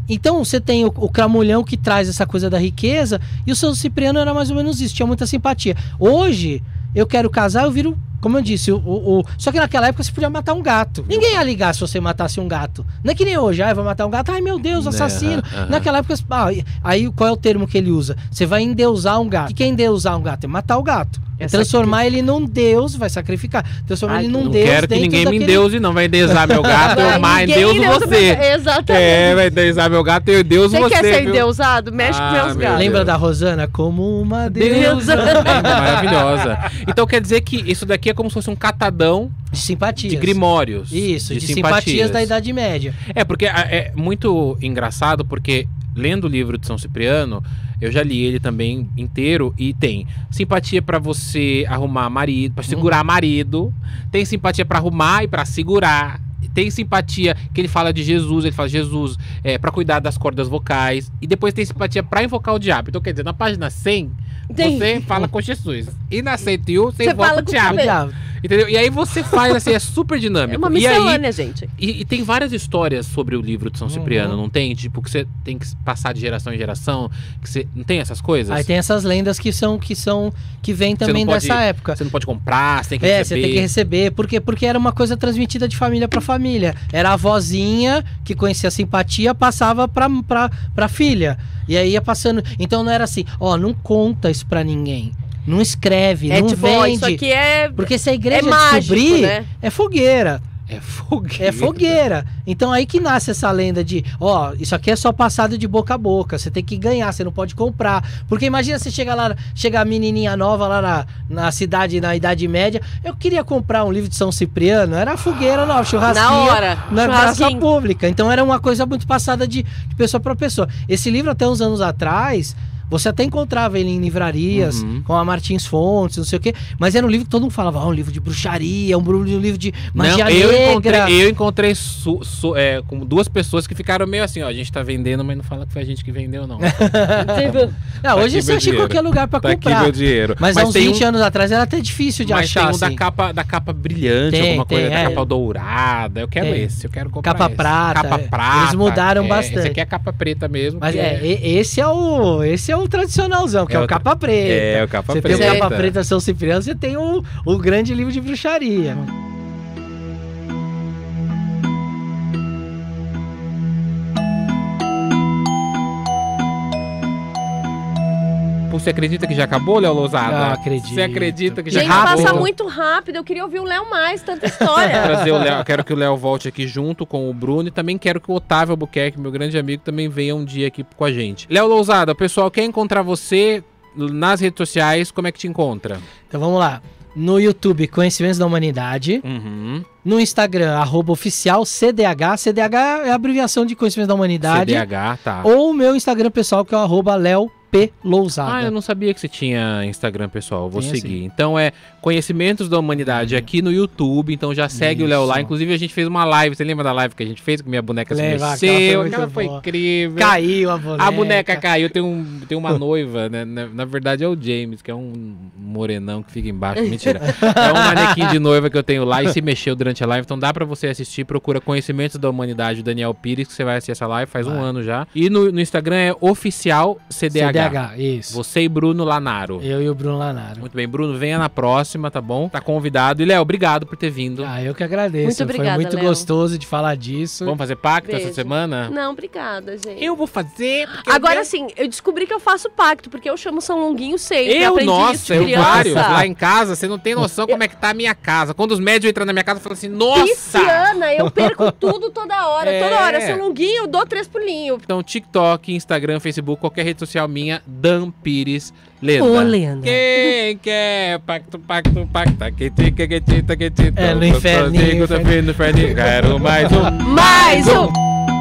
Speaker 3: Então você tem o, o Cramulhão que traz essa coisa da riqueza e o São Cipriano era mais ou menos isso, tinha muita simpatia. Hoje, eu quero casar, eu viro, como eu disse, o, o- o- só que naquela época você podia matar um gato. Ninguém ia ligar se você matasse um gato. Não é que nem hoje, ah, eu vou matar um gato, ai meu Deus,
Speaker 1: Né,
Speaker 3: assassino. Naquela época, ah, aí qual é o termo que ele usa? Você vai endeusar um gato. O que é endeusar um gato? É matar o gato. É
Speaker 2: Essa
Speaker 3: transformar ele num deus, vai sacrificar. Transformar
Speaker 2: Ai,
Speaker 3: ele num
Speaker 1: Não
Speaker 3: deus
Speaker 1: quero que ninguém me
Speaker 3: daquele-
Speaker 1: endeuse, não. Vai endeusar meu gato, eu mais endeuso você.
Speaker 2: meu- Exatamente.
Speaker 1: É, vai endeusar meu gato, eu endeuso
Speaker 2: Você
Speaker 1: você.
Speaker 2: quer ser
Speaker 1: viu?
Speaker 2: endeusado? Mexe com
Speaker 1: Ah,
Speaker 2: meus
Speaker 1: meu
Speaker 2: gatos.
Speaker 3: Lembra
Speaker 1: Deus.
Speaker 3: da Rosana? Como uma
Speaker 2: Deusa.
Speaker 3: deusa.
Speaker 1: Lembro, maravilhosa. Então quer dizer que isso daqui como se fosse um catadão
Speaker 3: De simpatias.
Speaker 1: de grimórios.
Speaker 3: Isso, de, simpatias. da Idade Média.
Speaker 1: É, porque é muito engraçado, porque lendo o livro de São Cipriano, eu já li ele também inteiro e tem simpatia pra você arrumar marido, pra segurar marido, tem simpatia pra arrumar e pra segurar. Tem simpatia que ele fala de Jesus, ele fala Jesus é, para cuidar das cordas vocais. E depois tem simpatia pra invocar o diabo. Então, quer dizer, na página 100,
Speaker 2: Tem.
Speaker 1: você fala com Jesus. E na 101, você
Speaker 2: Você
Speaker 1: invoca
Speaker 2: fala
Speaker 1: o
Speaker 2: com o
Speaker 1: diabo.
Speaker 3: Entendeu?
Speaker 1: E aí você faz assim, é super
Speaker 2: É
Speaker 1: dinâmico.
Speaker 2: uma
Speaker 1: e aí,
Speaker 2: miscelânea, gente.
Speaker 1: e, e tem várias histórias sobre o livro de São Cipriano,
Speaker 3: Uhum.
Speaker 1: não tem? Tipo, que você tem que passar de geração em geração, que você não tem essas coisas?
Speaker 3: Aí tem essas lendas que são que são que vêm também
Speaker 1: pode-
Speaker 3: dessa época.
Speaker 1: Você não pode comprar, você tem que
Speaker 3: É,
Speaker 1: receber.
Speaker 3: você tem que receber, porque porque era uma coisa transmitida de família pra família. Era a avózinha que conhecia a simpatia, passava pra, pra, pra filha. E aí ia passando. Então não era assim, ó, não conta isso pra ninguém. Não escreve,
Speaker 2: É
Speaker 3: não
Speaker 2: tipo, ó, isso
Speaker 3: vende.
Speaker 2: aqui é,
Speaker 3: Porque se a
Speaker 2: é
Speaker 3: igreja
Speaker 2: mágico,
Speaker 3: descobrir,
Speaker 2: né?
Speaker 3: é fogueira.
Speaker 1: É fogueira.
Speaker 3: É fogueira. Então aí que nasce essa lenda de, ó, isso aqui é só passado de boca a boca. Você tem que ganhar, você não pode comprar. Porque imagina você chegar lá, chega a menininha nova lá na, na cidade, na Idade Média. Eu queria comprar um livro de São Cipriano. Era fogueira, não, churrasquinho.
Speaker 2: Na hora.
Speaker 3: Na praça pública. Então era uma coisa muito passada de, de pessoa para pessoa. Esse livro, até uns anos atrás, Você até encontrava ele em livrarias,
Speaker 1: Uhum.
Speaker 3: com a Martins Fontes, não sei o quê. Mas era um livro que todo mundo falava, ah, um livro de bruxaria, um livro de magia
Speaker 1: Não, eu
Speaker 3: negra.
Speaker 1: encontrei, eu encontrei su- su- é, com duas pessoas que ficaram meio assim, ó, a gente tá vendendo, mas não fala que foi a gente que vendeu, não.
Speaker 2: Tipo,
Speaker 3: Não, hoje
Speaker 1: aqui
Speaker 3: você acha em qualquer lugar pra
Speaker 1: tá aqui
Speaker 3: comprar.
Speaker 1: meu dinheiro.
Speaker 3: Mas, há uns
Speaker 1: tem
Speaker 3: 20
Speaker 1: um,
Speaker 3: anos atrás era até difícil de
Speaker 1: mas
Speaker 3: achar,
Speaker 1: tem um da
Speaker 3: assim.
Speaker 1: capa, da capa brilhante,
Speaker 3: Tem,
Speaker 1: alguma coisa,
Speaker 3: tem,
Speaker 1: da
Speaker 3: é.
Speaker 1: capa dourada. Eu quero
Speaker 3: Tem.
Speaker 1: esse, eu quero comprar
Speaker 3: Capa
Speaker 1: esse.
Speaker 3: prata,
Speaker 1: Capa
Speaker 3: é.
Speaker 1: prata.
Speaker 3: Eles mudaram
Speaker 1: é,
Speaker 3: bastante.
Speaker 1: Esse aqui é capa preta mesmo.
Speaker 3: Mas é, e- esse é o esse é o tradicionalzão, que é,
Speaker 1: É
Speaker 3: o
Speaker 1: o
Speaker 3: capa preta.
Speaker 1: É, o capa
Speaker 3: você
Speaker 1: preta.
Speaker 3: tem o capa preta São Cipriano, você tem o, o grande livro de bruxaria.
Speaker 1: Pô, Você acredita que já acabou, Léo Lousada?
Speaker 3: Ah, acredito.
Speaker 1: Você acredita que já
Speaker 2: gente,
Speaker 1: acabou?
Speaker 2: passa muito rápido. Eu queria ouvir o Léo mais, tanta história.
Speaker 1: trazer o Léo. Quero que o Léo volte aqui junto com o Bruno e também quero que o Otávio Albuquerque, meu grande amigo, também venha um dia aqui com a gente. Léo Lousada, o pessoal quer encontrar você nas redes sociais, como é que te encontra?
Speaker 3: Então vamos lá. No YouTube, Conhecimentos da Humanidade.
Speaker 1: Uhum.
Speaker 3: No Instagram, arroba oficial CDH. CDH é a abreviação de Conhecimentos da Humanidade.
Speaker 1: CDH, tá.
Speaker 3: Ou o meu Instagram pessoal, que é o arroba Léo P. Lousada.
Speaker 1: Ah, eu não sabia que você tinha Instagram, pessoal. Vou
Speaker 3: Tem
Speaker 1: seguir.
Speaker 3: sim.
Speaker 1: Então é Conhecimentos da Humanidade aqui no YouTube. Então já segue o Léo lá.
Speaker 3: Isso.
Speaker 1: Inclusive a gente fez uma live. Você lembra da live que a gente fez com minha boneca se
Speaker 3: Lembra, aquela foi
Speaker 1: mexeu? Aquela foi incrível.
Speaker 3: Caiu a boneca.
Speaker 1: A boneca caiu, tem, um, tem uma noiva, né? Na, na verdade é o James, que é um morenão que fica embaixo. Mentira. É um manequim de noiva que eu tenho lá e se mexeu durante a live. Então dá pra você assistir. Procura Conhecimentos da Humanidade, o Daniel Pires, que você vai assistir essa live faz um
Speaker 3: Vai.
Speaker 1: ano já. E no, no Instagram é oficial CDH.
Speaker 3: CDH, isso.
Speaker 1: Você e Bruno Lanaro.
Speaker 3: Eu e o Bruno Lanaro.
Speaker 1: Muito bem, Bruno, venha na próxima, tá bom? Tá convidado. E Léo, obrigado por ter vindo.
Speaker 3: Ah, eu que agradeço.
Speaker 2: Muito obrigada,
Speaker 3: Foi muito
Speaker 2: Léo.
Speaker 3: gostoso de falar disso.
Speaker 1: Vamos fazer pacto essa
Speaker 2: Beijo.
Speaker 1: semana?
Speaker 2: Não, obrigada, gente.
Speaker 1: Eu vou fazer. porque eu
Speaker 2: Agora
Speaker 1: quero-
Speaker 2: sim, eu descobri que eu faço pacto, porque eu chamo São Longuinho sempre.
Speaker 1: Eu,
Speaker 2: aprendi isso
Speaker 1: nossa,
Speaker 2: de
Speaker 1: eu
Speaker 2: criança.
Speaker 1: vários lá em casa, você não tem noção como é que tá a minha casa. Quando os médios entram na minha casa, falam assim, nossa!
Speaker 2: Pisciana, eu perco tudo toda hora.
Speaker 1: É.
Speaker 2: Toda hora. São Longuinho, eu dou três pulinhos.
Speaker 1: Então, TikTok, Instagram, Facebook, qualquer rede social minha, Dan Pires Lenda.
Speaker 2: Ô, Lenda.
Speaker 1: Quem quer pacto, pacto, pacto, taquiti, taquiti, taquiti,
Speaker 3: É,
Speaker 1: no inferninho. Quero mais um.
Speaker 2: Mais um!